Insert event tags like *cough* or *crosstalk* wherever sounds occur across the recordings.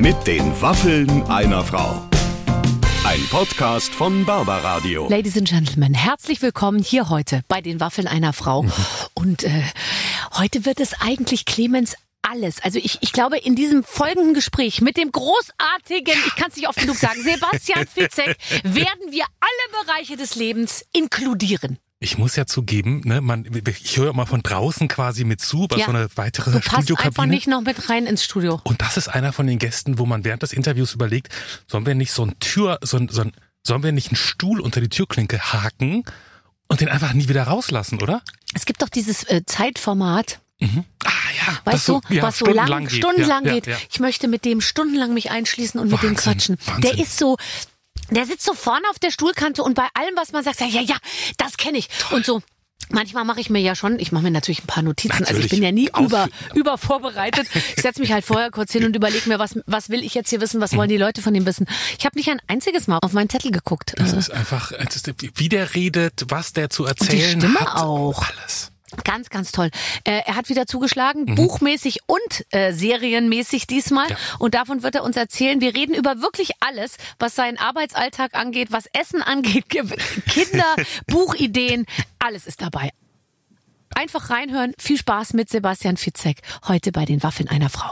Mit den Waffeln einer Frau. Ein Podcast von Barbaradio. Ladies and Gentlemen, herzlich willkommen hier heute bei den Waffeln einer Frau. Und äh, heute wird es eigentlich Clemens alles. Also ich, ich glaube, in diesem folgenden Gespräch mit dem großartigen, ich kann es nicht oft genug sagen, Sebastian Fitzek, *laughs* werden wir alle Bereiche des Lebens inkludieren. Ich muss ja zugeben, ne, man, ich höre mal von draußen quasi mit zu, bei Ja. so eine weitere Du passt einfach nicht noch mit rein ins Studio. Und das ist einer von den Gästen, wo man während des Interviews überlegt, sollen wir nicht so ein Tür, so ein, so ein, sollen wir nicht einen Stuhl unter die Türklinke haken und den einfach nie wieder rauslassen, oder? Es gibt doch dieses äh, Zeitformat, Ah ja, weißt so, du, ja, was so lang, stundenlang geht. stundenlang ja, geht. Ja. Ich möchte mit dem stundenlang mich einschließen und mit dem Wahnsinn, quatschen. Wahnsinn. Der ist so, der sitzt so vorne auf der Stuhlkante und bei allem, was man sagt, sagt ja, ja, das kenne ich. Und so. Manchmal mache ich mir ja schon, ich mache mir natürlich ein paar Notizen, also ich Natürlich. bin ja nie Auf- über, über vorbereitet. Ich setze mich halt vorher kurz hin und überlege mir, was, was will ich jetzt hier wissen, was wollen die Leute von dem wissen. Ich habe nicht ein einziges Mal auf meinen Zettel geguckt. Das ist einfach, wie der redet, was der zu erzählen Stimme hat. auch. Alles. Ganz, ganz toll. Äh, er hat wieder zugeschlagen, Mhm. buchmäßig und äh, serienmäßig diesmal. Ja. Und davon wird er uns erzählen. Wir reden über wirklich alles, was seinen Arbeitsalltag angeht, was Essen angeht, Ge- Kinder, *laughs* Buchideen, alles ist dabei. Einfach reinhören. Viel Spaß mit Sebastian Fitzek heute bei den Waffeln einer Frau.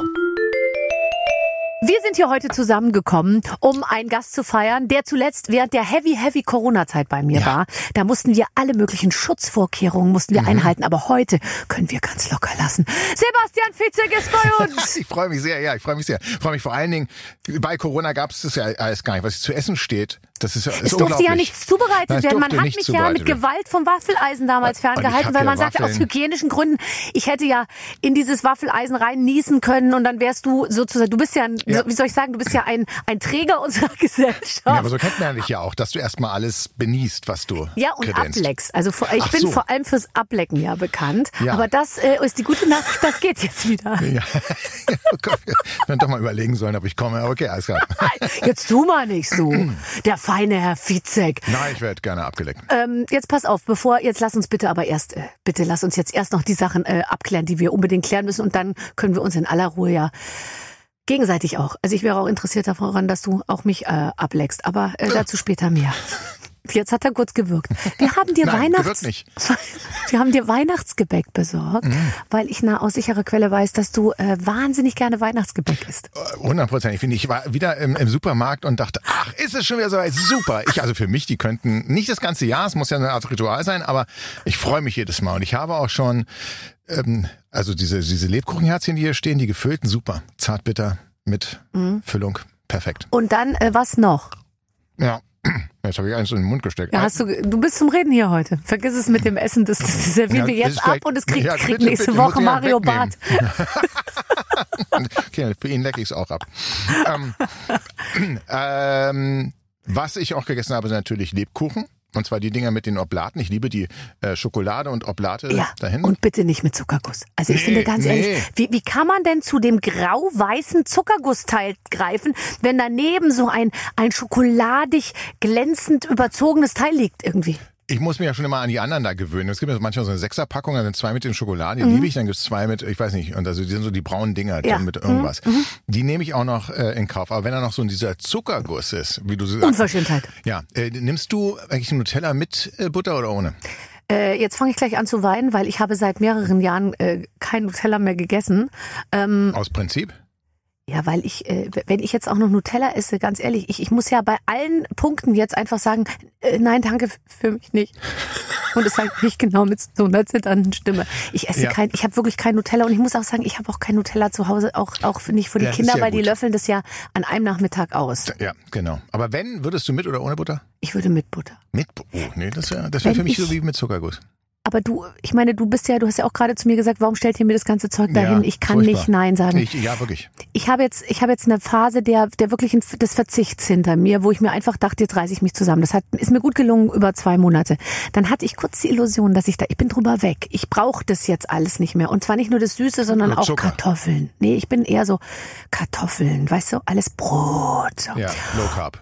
Wir sind hier heute zusammengekommen, um einen Gast zu feiern, der zuletzt während der heavy, heavy Corona-Zeit bei mir war. Da mussten wir alle möglichen Schutzvorkehrungen mussten wir einhalten, aber heute können wir ganz locker lassen. Sebastian Fitzek ist bei *laughs* uns. Ich freue mich sehr, ja, ich freue mich sehr. Ich freue mich vor allen Dingen, bei Corona gab es das ja alles gar nicht, was zu essen steht. Das ist ja ist Es durfte ja nichts zubereitet Nein, werden. Man hat mich ja mit. Gewalt vom Waffeleisen damals ferngehalten, weil ja man sagte, aus hygienischen Gründen, ich hätte ja in dieses Waffeleisen rein niesen können und dann wärst du sozusagen, du bist ja, ein, Ja. wie soll ich sagen, du bist ja ein, ein Träger unserer *laughs* Gesellschaft. Ja, aber so kennt man dich ja auch, dass du erstmal alles benießt, was du Ja, und kredenzt. ableckst. Also vor, ich Ach bin so. vor allem fürs Ablecken ja bekannt. Ja. Aber das äh, ist die gute Nachricht, das geht jetzt wieder. Ja. *laughs* oh Gott, wir hätten doch mal überlegen sollen, ob ich komme. Okay, alles klar. *laughs* Jetzt tu mal nicht so. *clears throat* Der feine Herr Fizek. Nein, ich werde gerne abgeleckt. Ähm, jetzt pass auf, bevor, jetzt lass uns bitte aber erst, äh, bitte lass uns jetzt erst noch die Sachen äh, abklären, die wir unbedingt klären müssen und dann können wir uns in aller Ruhe ja gegenseitig auch. Also ich wäre auch interessiert daran, dass du auch mich äh, ableckst, aber äh, dazu später mehr. *laughs* Jetzt hat er kurz gewirkt. Wir haben dir Nein, Weihnachts. *laughs* Wir haben dir Weihnachtsgebäck besorgt, weil ich eine aus sicherer Quelle weiß, dass du äh, wahnsinnig gerne Weihnachtsgebäck isst. Hundertprozentig finde ich. Ich war wieder im, im Supermarkt und dachte, ach, ist es schon wieder so weit? Super. Ich, also für mich, die könnten nicht das ganze Jahr, es muss ja eine Art Ritual sein, aber ich freue mich jedes Mal. Und ich habe auch schon, ähm, also diese, diese Lebkuchenherzchen, die hier stehen, die gefüllten, super. Zartbitter mit Füllung. Perfekt. Und dann äh, was noch? Ja. *clears throat* Jetzt habe ich eins in den Mund gesteckt. Ja, hast du, du bist zum Reden hier heute. Vergiss es mit dem Essen, das, das servieren Ja, wir jetzt ab und es kriegt, ja, kriegt bitte, nächste bitte, Woche Mario. Barth. *laughs* Okay, für ihn lecke ich es auch ab. ähm, *clears throat* ähm, was ich auch gegessen habe, sind natürlich Lebkuchen. Und zwar die Dinger mit den Oblaten. Ich liebe die äh, Schokolade und Oblate Ja, dahin. und bitte nicht mit Zuckerguss. Also ich Nee, finde ganz nee. ehrlich, wie, wie kann man denn zu dem grau-weißen Zuckergussteil greifen, wenn daneben so ein, ein schokoladig glänzend überzogenes Teil liegt irgendwie? Ich muss mich ja schon immer an die anderen da gewöhnen. Es gibt ja manchmal so eine Sechserpackung, da sind zwei mit den Schokoladen, Mhm. die liebe ich, dann gibt's zwei mit, ich weiß nicht, und also die sind so die braunen Dinger Ja. dann mit irgendwas. Die nehme ich auch noch äh, in Kauf. Aber wenn da noch so dieser Zuckerguss ist, wie du sagst. Unverschämtheit. Ja, äh, nimmst du eigentlich Nutella mit äh, Butter oder ohne? Äh, jetzt fange ich gleich an zu weinen, weil ich habe seit mehreren Jahren äh, kein Nutella mehr gegessen. Ähm, Aus Prinzip? Ja, weil ich, äh, wenn ich jetzt auch noch Nutella esse, ganz ehrlich, ich, ich muss ja bei allen Punkten jetzt einfach sagen, äh, nein, danke für mich nicht. Und es sage ich genau mit so einer zitternden Stimme. Ich esse Ja. kein, ich habe wirklich kein Nutella und ich muss auch sagen, ich habe auch kein Nutella zu Hause, auch auch nicht für die Ja, Kinder, ja weil die gut. löffeln das ja an einem Nachmittag aus. Ja, genau. Aber wenn, würdest du mit oder ohne Butter? Ich würde mit Butter. Mit Bu- Oh, nee, das wäre das wär für mich ich- so wie mit Zuckerguss. Aber du, ich meine, du bist ja, du hast ja auch gerade zu mir gesagt, warum stellt ihr mir das ganze Zeug dahin? Ja, ich kann furchtbar. nicht Nein sagen. Ich, ja, wirklich. ich habe jetzt, ich habe jetzt eine Phase der, der wirklichen des Verzichts hinter mir, wo ich mir einfach dachte, jetzt reiße ich mich zusammen. Das hat, ist mir gut gelungen über zwei Monate. Dann hatte ich kurz die Illusion, dass ich da, ich bin drüber weg. Ich brauche das jetzt alles nicht mehr. Und zwar nicht nur das Süße, sondern Nur auch Zucker. Kartoffeln. Nee, ich bin eher so Kartoffeln, weißt du, alles Brot. So. Ja, Low Carb.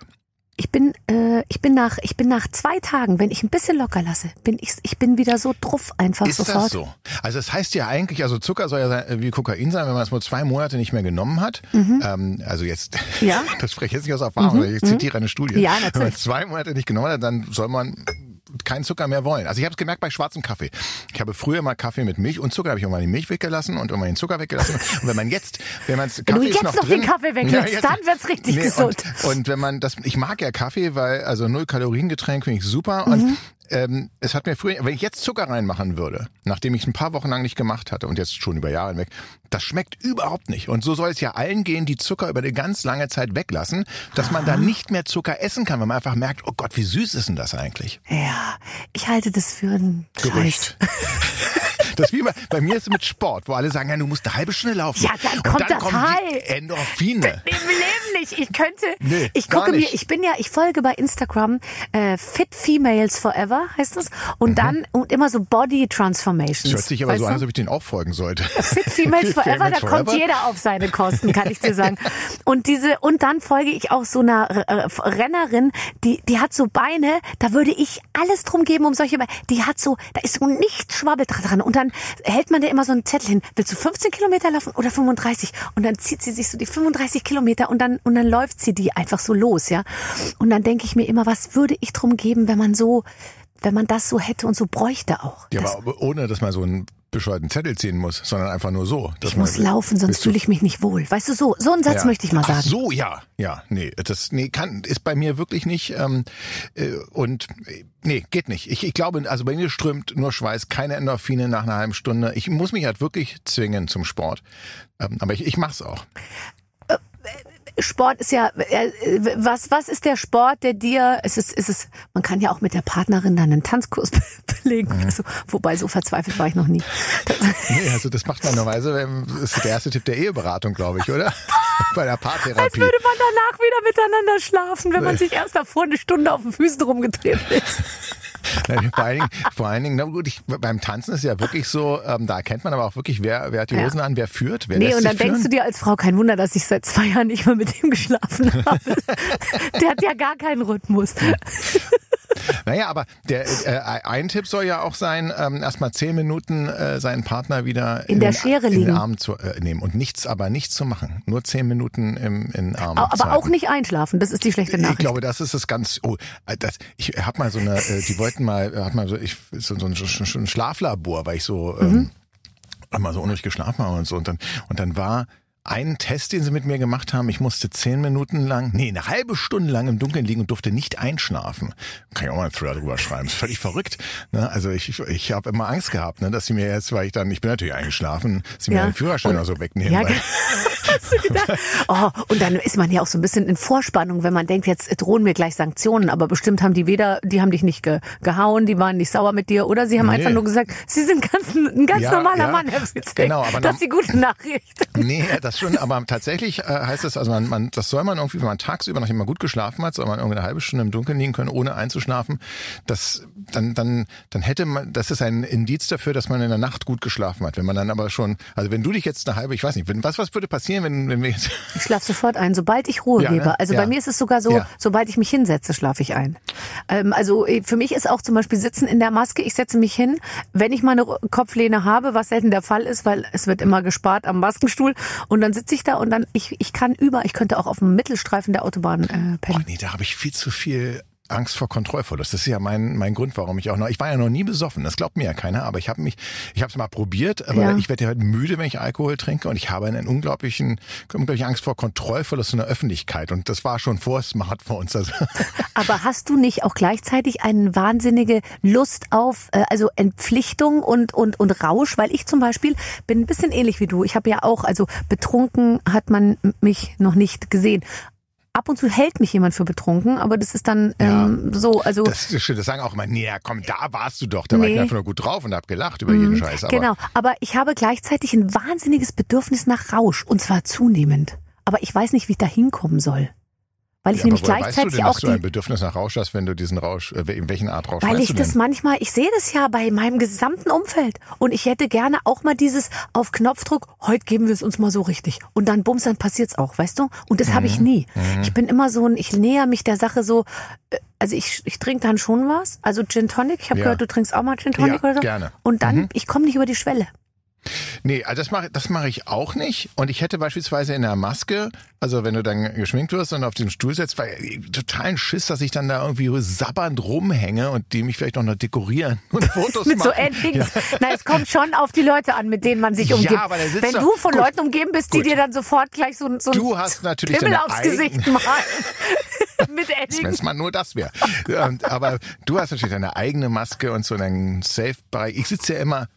Ich bin, äh, ich bin nach, ich bin nach zwei Tagen, wenn ich ein bisschen locker lasse, bin ich, ich bin wieder so druff einfach Ist sofort. das so? Also das heißt ja eigentlich, also Zucker soll ja sein, äh, wie Kokain sein, wenn man es mal zwei Monate nicht mehr genommen hat. Ähm, also jetzt, Mhm. Ja. *laughs* das spreche ich jetzt nicht aus Erfahrung, ich zitiere eine Studie. Ja, Wenn man natürlich. es zwei Monate nicht genommen hat, dann soll man keinen Zucker mehr wollen. Also ich habe es gemerkt bei schwarzem Kaffee. Ich habe früher mal Kaffee mit Milch und Zucker, habe ich irgendwann die Milch weggelassen und irgendwann den Zucker weggelassen. *laughs* Und wenn man jetzt, wenn man es du Kaffee ist jetzt noch, noch den drin, Kaffee weglässt, jetzt- dann wird's richtig gesund. Und, und wenn man das, ich mag ja Kaffee, weil also null Kalorien Getränk finde ich super Mhm. Ähm, es hat mir früher, wenn ich jetzt Zucker reinmachen würde, nachdem ich es ein paar Wochen lang nicht gemacht hatte und jetzt schon über Jahre hinweg, das schmeckt überhaupt nicht. Und so soll es ja allen gehen, die Zucker über eine ganz lange Zeit weglassen, dass man dann nicht mehr Zucker essen kann, weil man einfach merkt, oh Gott, wie süß ist denn das eigentlich? Ja, ich halte das für ein. Gerücht. *laughs* Das ist wie bei, bei mir ist es mit Sport, wo alle sagen, ja, du musst eine halbe Stunde laufen. Ja, dann und kommt dann das kommen High. die Endorphine. Im Leben nicht. Ich könnte, Nee, ich gucke mir, ich bin ja, ich folge bei Instagram äh, Fit Females Forever heißt es und dann und immer so Body Transformations. Das hört sich aber weißt so an, als ob ich den auch folgen sollte. Fit *laughs* Females Fit Forever, Females da kommt Forever? jeder auf seine Kosten, kann ich dir sagen. Und diese und dann folge ich auch so einer äh, Rennerin, die die hat so Beine, da würde ich alles drum geben, um solche Beine. Die hat so, da ist so nichts Schwabbel dran und dann hält man da immer so einen Zettel hin. Willst du 15 Kilometer laufen oder 35? Und dann zieht sie sich so die 35 Kilometer und dann und dann läuft sie die einfach so los, ja. Und dann denke ich mir immer, was würde ich drum geben, wenn man so wenn man das so hätte und so bräuchte auch. Ja, Das- aber ohne, dass man so einen bescheuerten Zettel ziehen muss, sondern einfach nur so. Ich muss laufen, sonst fühle ich mich nicht wohl. Weißt du, so, so einen Satz Ja. möchte ich mal Ach sagen. so, ja, ja, nee, das nee, kann ist bei mir wirklich nicht ähm, äh, und äh, nee, geht nicht. Ich, ich glaube, also bei mir strömt nur Schweiß, keine Endorphine nach einer halben Stunde. Ich muss mich halt wirklich zwingen zum Sport, ähm, aber ich, ich mach's auch. Sport ist ja, äh, was, was ist der Sport, der dir, es ist, es ist, man kann ja auch mit der Partnerin dann einen Tanzkurs *laughs* belegen. Also, wobei, so verzweifelt war ich noch nie. *laughs* Nee, also das macht man normalerweise, ähm, das ist der erste Tipp der Eheberatung, glaube ich, oder? *laughs* bei der als Paartherapie. würde man danach wieder miteinander schlafen, wenn man sich erst davor eine Stunde auf den Füßen rumgedreht ist. *laughs* Vor allen Dingen, vor allen Dingen, na gut, ich, beim Tanzen ist ja wirklich so, ähm, da erkennt man aber auch wirklich, wer, wer hat die Ja. Hosen an, wer führt, wer Nee, und dann denkst du dir als Frau, kein Wunder, dass ich seit zwei Jahren nicht mehr mit ihm geschlafen habe. *laughs* Der hat ja gar keinen Rhythmus. Naja, aber der äh, ein Tipp soll ja auch sein, ähm, erstmal zehn Minuten äh, seinen Partner wieder In der den, Schere in den. Arm zu äh, nehmen und nichts, aber nichts zu machen. Nur zehn Minuten im, in den Arm. Aber auch halten. nicht einschlafen, das ist die schlechte Ich Nachricht. glaube, das ist das ganz. Oh, äh, das, ich hab mal so eine. Äh, die wollten mal, hat mal so, ich, so, so ein, so ein Schlaflabor, weil ich so Mhm. ähm, mal so unruhig geschlafen habe und so. Und dann und dann war ein Test, den sie mit mir gemacht haben. Ich musste zehn Minuten lang, nee, eine halbe Stunde lang im Dunkeln liegen und durfte nicht einschlafen. Kann ich auch mal einen Thriller drüber schreiben. Ist völlig verrückt. Ne? Also ich, ich habe immer Angst gehabt, ne, dass sie mir jetzt, weil ich dann, ich bin natürlich eingeschlafen, dass sie mir Ja. den Führerschein Und- oder so wegnehmen. Ja, weil, *laughs* Hast du gedacht? Oh, und dann ist man ja auch so ein bisschen in Vorspannung, wenn man denkt, jetzt drohen mir gleich Sanktionen, aber bestimmt haben die weder, die haben dich nicht ge, gehauen, die waren nicht sauer mit dir, oder sie haben Nee. einfach nur gesagt, sie sind ganz, ein ganz Ja, normaler ja. Mann, Herr Fitzek. Genau, aber das ist die gute Nachricht. Nee, das schon, aber tatsächlich äh, heißt es, also man, man, das soll man irgendwie, wenn man tagsüber, nachdem man gut geschlafen hat, soll man irgendwie eine halbe Stunde im Dunkeln liegen können, ohne einzuschlafen. Das, dann, dann, dann hätte man, das ist ein Indiz dafür, dass man in der Nacht gut geschlafen hat. Wenn man dann aber schon, also wenn du dich jetzt eine halbe, ich weiß nicht, wenn, was, was würde passieren, wenn, wenn wir jetzt, Ich schlafe sofort ein, sobald ich Ruhe Ja, ne? gebe. Also Ja. bei mir ist es sogar so, Ja. sobald ich mich hinsetze, schlafe ich ein. Ähm, also äh, für mich ist auch zum Beispiel Sitzen in der Maske, ich setze mich hin, wenn ich mal eine Kopflehne habe, was selten der Fall ist, weil es wird immer gespart am Maskenstuhl und dann sitze ich da und dann, ich, ich kann über, ich könnte auch auf dem Mittelstreifen der Autobahn äh, oh pennen. nee, da habe ich viel zu viel Angst vor Kontrollverlust. Das ist ja mein, mein Grund, warum ich auch noch, ich war ja noch nie besoffen, das glaubt mir ja keiner, aber ich habe mich, ich habe es mal probiert, aber Ja. ich werde ja halt müde, wenn ich Alkohol trinke und ich habe einen unglaublichen, unglaubliche Angst vor Kontrollverlust in der Öffentlichkeit und das war schon vor Smartphones. Also, *laughs* Aber hast du nicht auch gleichzeitig eine wahnsinnige Lust auf äh, also Entpflichtung und und und Rausch? Weil ich zum Beispiel bin ein bisschen ähnlich wie du. Ich habe ja auch also betrunken hat man mich noch nicht gesehen. Ab und zu hält mich jemand für betrunken, aber das ist dann ähm, so also Das ist schön, das sagen auch immer, nee, ja, komm, da warst du doch. Da war ich Nee. einfach nur gut drauf und hab gelacht über jeden Scheiß. Aber genau. Aber ich habe gleichzeitig ein wahnsinniges Bedürfnis nach Rausch und zwar zunehmend. Aber ich weiß nicht, wie ich da hinkommen soll. Weil ich Ja, nämlich woher weißt du gleichzeitig denn, auch dass du ein Bedürfnis nach Rausch hast, wenn du diesen Rausch, äh, in welchen Art Rausch Weil ich das manchmal, ich sehe das ja bei meinem gesamten Umfeld. Und ich hätte gerne auch mal dieses auf Knopfdruck, heute geben wir es uns mal so richtig. Und dann bums, dann passiert's auch, weißt du? Und das Mhm. habe ich nie. Ich bin immer so ein, ich näher mich der Sache so, äh, also ich, ich trinke dann schon was. Also Gin Tonic, ich habe Ja. gehört, du trinkst auch mal Gin Tonic Ja, oder so. gerne. Und dann, ich komme nicht über die Schwelle. Nee, also das mache das mache ich auch nicht. Und ich hätte beispielsweise in der Maske, also wenn du dann geschminkt wirst und auf diesem Stuhl sitzt, weil totalen Schiss, dass ich dann da irgendwie sabbernd rumhänge und die mich vielleicht auch noch dekorieren und *laughs* Fotos Mit so machen. Endings. Na, es kommt schon auf die Leute an, mit denen man sich Ja, umgibt. aber da sitzt Wenn doch- du von gut. Leuten umgeben bist, die Gut. dir dann sofort gleich so, ein- so Du hast natürlich Pimmel aufs Gesicht *laughs* malen. *laughs* mit Wenn Eddings. es mal nur das wäre. Aber du hast natürlich deine eigene Maske und so einen Safe-Bereich. Ich sitze ja immer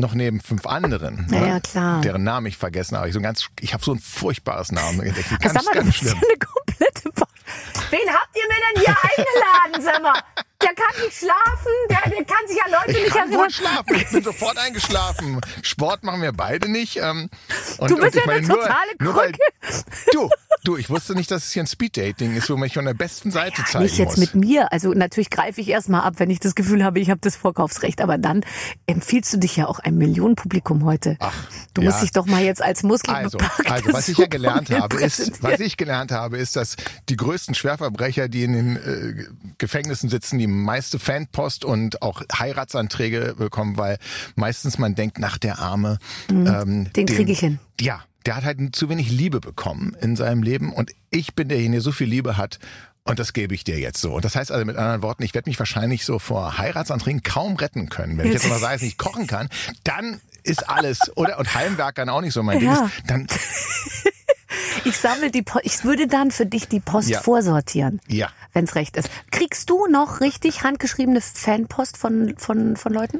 noch neben fünf anderen, *laughs* Ja, ne? ja, klar. deren Namen ich vergessen habe. Ich, so ein ganz, ich habe so ein furchtbares Namen. *laughs* Ganz, du ganz bist schlimm. Wen habt ihr mir denn hier eingeladen, sag mal? Der kann nicht schlafen, der, der kann sich an Leute Ich nicht kann erinnern. gut schlafen. Ich bin sofort eingeschlafen. Sport machen wir beide nicht. Ähm, und, Du bist ja eine nur, totale nur weil, Krücke. Du, du, ich wusste nicht, dass es hier ein Speeddating ist, wo man mich von der besten Seite zeigen Nicht jetzt muss. mit mir. Also natürlich greife ich erstmal ab, wenn ich das Gefühl habe, ich habe das Vorkaufsrecht. Aber dann empfiehlst du dich ja auch einem Millionenpublikum heute. Ach, du ja. musst dich doch mal jetzt als Also, muskelbepacktes also was ich ja gelernt habe, ist, was ich gelernt habe, ist, dass die größten Schwerverbrecher, die in den äh, Gefängnissen sitzen, die meiste Fanpost und auch Heiratsanträge bekommen, weil meistens man denkt, nach der Arme, ähm, Mhm. Den krieg ich hin. Ja, der hat halt zu wenig Liebe bekommen in seinem Leben und ich bin derjenige, der so viel Liebe hat. Und das gebe ich dir jetzt so. Und das heißt also mit anderen Worten, ich werde mich wahrscheinlich so vor Heiratsanträgen kaum retten können. Wenn ich jetzt aber sage, dass ich nicht kochen kann, dann ist alles, oder, und Heimwerkern auch nicht so mein Ding Ja. ist, dann, *laughs* Ich sammle die Post. Ich würde dann für dich die Post Ja. vorsortieren. ja. Wenn's recht ist. Kriegst du noch richtig handgeschriebene Fanpost von, von, von Leuten?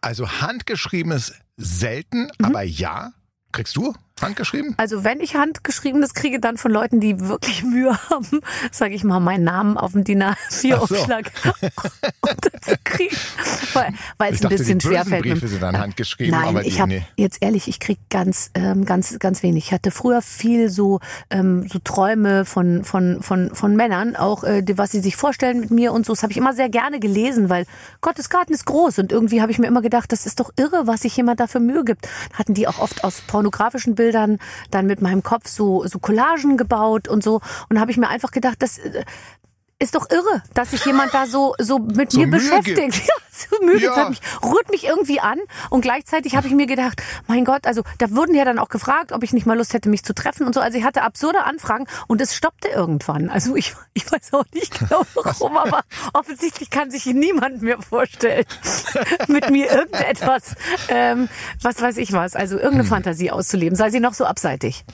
Also handgeschriebenes selten, Mhm. aber ja. Kriegst du handgeschrieben? Also wenn ich handgeschriebenes kriege, dann von Leuten, die wirklich *laughs* Mühe haben, sage ich mal, meinen Namen auf dem DIN Ach so. A4-Umschlag *laughs* unterzukriegen. Weil weil es ein bisschen schwer fällt. Briefe sind dann handgeschrieben, Nein, aber ich habe nee. jetzt ehrlich, ich krieg ganz, ähm, ganz, ganz wenig. Ich hatte früher viel so, ähm, so Träume von, von, von, von Männern, auch äh, was sie sich vorstellen mit mir und so. Das habe ich immer sehr gerne gelesen, weil Gottes Garten ist groß und irgendwie habe ich mir immer gedacht, das ist doch irre, was sich jemand dafür Mühe gibt. Hatten die auch oft aus pornografischen Bildern dann mit meinem Kopf so, so Collagen gebaut und so. Und habe ich mir einfach gedacht, das äh, ist doch irre, dass sich jemand da so so mit So mir Mühe beschäftigt. *laughs* Ja, so Mühe Ja. mich, rührt mich irgendwie an und gleichzeitig habe ich mir gedacht, mein Gott, also da wurden ja dann auch gefragt, ob ich nicht mal Lust hätte, mich zu treffen und so. Also ich hatte absurde Anfragen und es stoppte irgendwann. Also ich, ich weiß auch nicht genau *laughs* warum, aber offensichtlich kann sich niemand mehr vorstellen, *laughs* mit mir irgendetwas, ähm, was weiß ich was, also irgendeine Fantasie auszuleben, sei sie noch so abseitig.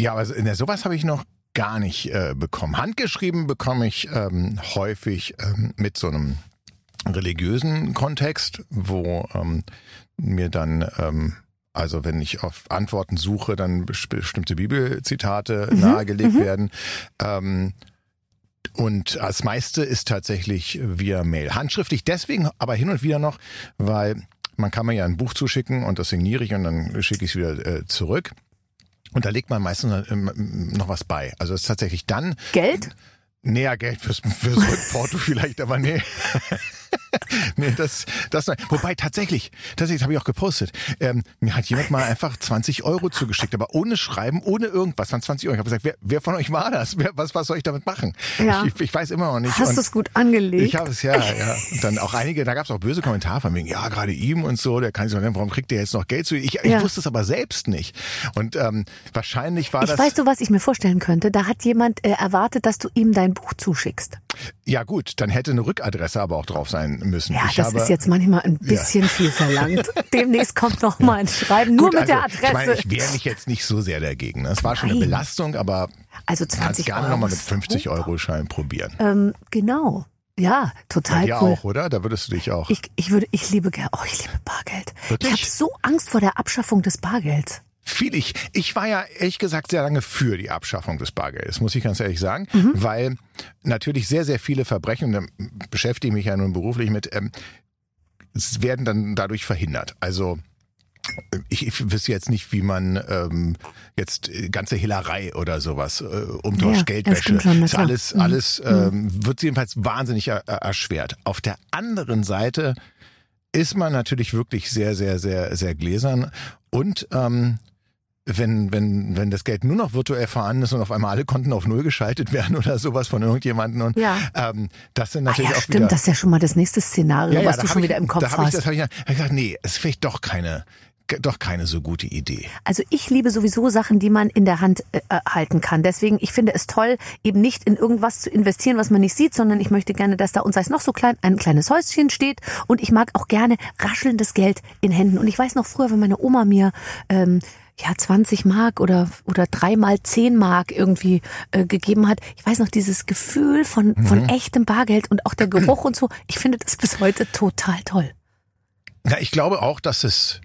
Ja, aber so- ne, sowas habe ich noch gar nicht äh, bekommen. Handgeschrieben bekomme ich ähm, häufig ähm, mit so einem religiösen Kontext, wo ähm, mir dann ähm, also wenn ich auf Antworten suche, dann bes- bestimmte Bibelzitate nahegelegt werden. Ähm, und das meiste ist tatsächlich via Mail. Handschriftlich deswegen, aber hin und wieder noch, weil man kann mir ja ein Buch zuschicken und das signiere ich und dann schicke ich es wieder äh, zurück. Und da legt man meistens ähm, noch was bei. Also es ist tatsächlich dann Geld? näher Geld fürs, fürs Rückporto *laughs* vielleicht, aber nee. *laughs* nee, das, das, wobei tatsächlich, tatsächlich habe ich auch gepostet. Ähm, mir hat jemand mal einfach 20 Euro zugeschickt, aber ohne Schreiben, ohne irgendwas, waren 20 Euro. Ich habe gesagt, wer, wer von euch war das? Wer, was, was soll ich damit machen? Ja. Ich, ich weiß immer noch nicht. Hast du es gut angelegt? ich habe es ja, ja. Und dann auch einige, da gab es auch böse Kommentare von wegen, ja, gerade ihm und so, der kann sich warum kriegt der jetzt noch Geld zu? Ich, ich Ja. wusste es aber selbst nicht. Und ähm, wahrscheinlich war ich das. weiß du, was ich mir vorstellen könnte? Da hat jemand äh, erwartet, dass du ihm dein Buch zuschickst. Ja gut, dann hätte eine Rückadresse aber auch drauf sein müssen. Ja, ich das habe, ist jetzt manchmal ein bisschen viel verlangt. *laughs* Demnächst kommt noch mal ein Schreiben, nur gut, mit der also, Adresse. Ich meine, ich wehre mich jetzt nicht so sehr dagegen. Das war schon eine. Belastung, aber also kannst 20 gerne Euro. nochmal mit ist 50 super. Euro Schein probieren. Ähm, genau. Ja, total dir cool. auch, oder? Da würdest du dich auch. Ich, ich würde, ich liebe. Oh, ich liebe Bargeld. Wirklich? Ich habe so Angst vor der Abschaffung des Bargelds. Viel ich. Ich war ja ehrlich gesagt sehr lange für die Abschaffung des Bargeldes, muss ich ganz ehrlich sagen, Mhm. weil natürlich sehr, sehr viele Verbrechen, und da beschäftige ich mich ja nun beruflich mit, ähm, werden dann dadurch verhindert. Also ich, ich wüsste jetzt nicht, wie man ähm, jetzt äh, ganze Hehlerei oder sowas, äh, Umtausch, Ja, Geldwäsche, das schon, ist alles, Mhm. alles ähm, wird jedenfalls wahnsinnig er- erschwert. Auf der anderen Seite ist man natürlich wirklich sehr, sehr, sehr, sehr gläsern und ähm, wenn, wenn, wenn das Geld nur noch virtuell vorhanden ist und auf einmal alle Konten auf Null geschaltet werden *laughs* oder sowas von irgendjemandem und Ja. ähm, das sind Ah, natürlich ja, auch stimmt, wieder das ist ja schon mal das nächste Szenario, was da du hab schon ich, wieder im Kopf da hab ich, hast. das habe ich, hab ich gesagt, nee, es ist vielleicht doch keine, doch keine so gute Idee. Also ich liebe sowieso Sachen, die man in der Hand äh, äh, halten kann. Deswegen, ich finde es toll, eben nicht in irgendwas zu investieren, was man nicht sieht, sondern ich möchte gerne, dass da, und sei es noch so klein, ein kleines Häuschen steht. Und ich mag auch gerne raschelndes Geld in Händen. Und ich weiß noch früher, wenn meine Oma mir ähm, ja 20 Mark oder oder dreimal 10 Mark irgendwie äh, gegeben hat. Ich weiß noch dieses Gefühl von von echtem Bargeld und auch der Geruch und so. Ich finde das bis heute total toll. Ja, ich glaube auch, dass es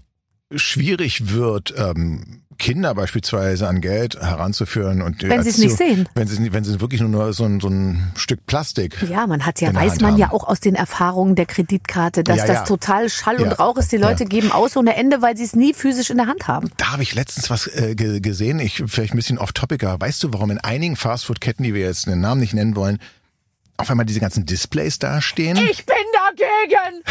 schwierig wird, ähm, Kinder beispielsweise an Geld heranzuführen und Wenn sie es nicht sehen. wenn sie wenn sie wirklich nur, nur so, ein, so ein Stück Plastik. Ja, man hat ja, weiß man haben. ja auch aus den Erfahrungen der Kreditkarte, dass Ja, das ja. total Schall Ja. und Rauch ist. Die Leute geben aus ohne Ende, weil sie es nie physisch in der Hand haben. Da habe ich letztens was äh, ge gesehen, ich vielleicht ein bisschen off-topicer. Weißt du, warum in einigen Fastfood-Ketten, die wir jetzt den Namen nicht nennen wollen, auf einmal diese ganzen Displays dastehen? Ich bin dagegen!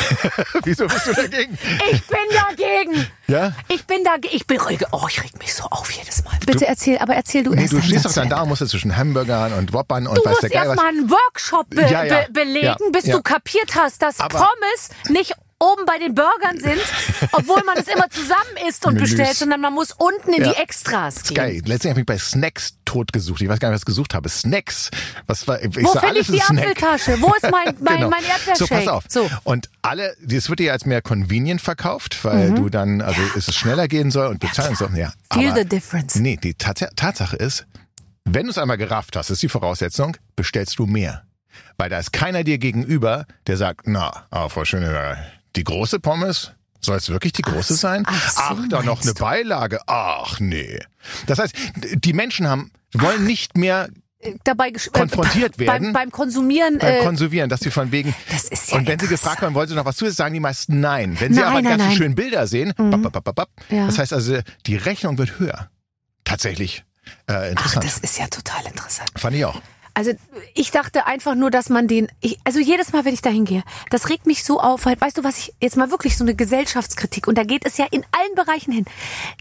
*laughs* Wieso bist du dagegen? Ich bin dagegen! Ja? Ich bin dagegen. Ich bin. Oh, ich reg mich so auf jedes Mal. Bitte erzähl, aber erzähl du Nee, erst du stehst doch dann da und musst du zwischen Hamburgern und Whoppern und Du weiß musst der Geil was. erstmal einen Workshop be Ja, ja. be belegen, Ja, bis du kapiert hast, dass Aber- Pommes nicht oben bei den Burgern sind, obwohl man es immer zusammen isst und Menüs. bestellt, sondern man muss unten in Ja. die Extras gehen. Geil. Letztendlich habe ich bei Snacks tot gesucht. Ich weiß gar nicht, was ich gesucht habe. Snacks. Was war, ich Wo finde ich die ist Snack. Apfeltasche? Wo ist mein, *laughs* mein, Genau. mein Erdbeershake? So, pass auf. So. Und alle, das wird dir als mehr convenient verkauft, weil du dann, also es schneller gehen soll und bezahlen soll. Ja, Feel aber the difference. Nee, die Tats Tatsache ist, wenn du es einmal gerafft hast, ist die Voraussetzung, bestellst du mehr. Weil da ist keiner dir gegenüber, der sagt, na, ah, Frau Schöne, die große Pommes, soll es wirklich die große sein? ach so, da noch eine du. Beilage. Ach nee. Das heißt, die Menschen haben, wollen nicht mehr Dabei gesch- konfrontiert äh, werden. Beim, beim Konsumieren. beim äh, Konsumieren, dass sie von wegen. Das ist ja und wenn sie gefragt werden, wollen sie noch was zusätzlich sagen, die meisten nein. Wenn sie Nein, aber die ganzen nein. schönen Bilder sehen, bap, bap, bap, bap, bap, Ja. das heißt also, die Rechnung wird höher. Tatsächlich. Äh, ach, interessant. das ist ja total interessant. Fand ich auch. Also ich dachte einfach nur, dass man den, ich, also jedes Mal, wenn ich da hingehe, das regt mich so auf, weil, weißt du was, ich jetzt mal wirklich so eine Gesellschaftskritik und da geht es ja in allen Bereichen hin.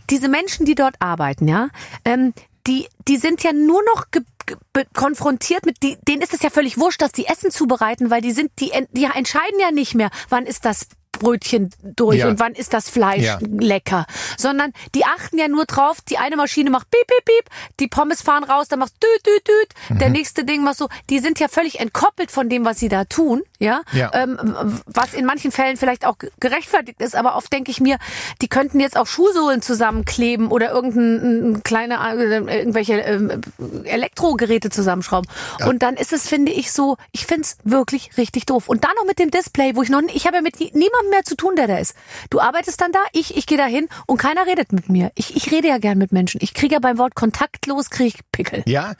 Diese Menschen, die dort arbeiten, ja, ähm, die, die sind ja nur noch ge, ge, konfrontiert mit, die, denen ist es ja völlig wurscht, dass die Essen zubereiten, weil die sind, die, die entscheiden ja nicht mehr, wann ist das Brötchen durch Ja. und wann ist das Fleisch Ja. lecker, sondern die achten ja nur drauf, die eine Maschine macht piep, piep, piep, die Pommes fahren raus, dann macht düt, düt, düt, Mhm. der nächste Ding macht so, die sind ja völlig entkoppelt von dem, was sie da tun, ja, Ja. Ähm, was in manchen Fällen vielleicht auch gerechtfertigt ist, aber oft denke ich mir, die könnten jetzt auch Schuhsohlen zusammenkleben oder irgendein ein kleine, äh, irgendwelche ähm, Elektrogeräte zusammenschrauben. Und dann ist es, finde ich, so, ich finde es wirklich richtig doof. Und dann noch mit dem Display, wo ich noch, ich habe ja mit nie- niemandem mehr zu tun, der da ist. Du arbeitest dann da, ich, ich gehe da hin und keiner redet mit mir. Ich, ich rede ja gern mit Menschen. Ich kriege ja beim Wort kontaktlos, kriege ich Pickel. Ja,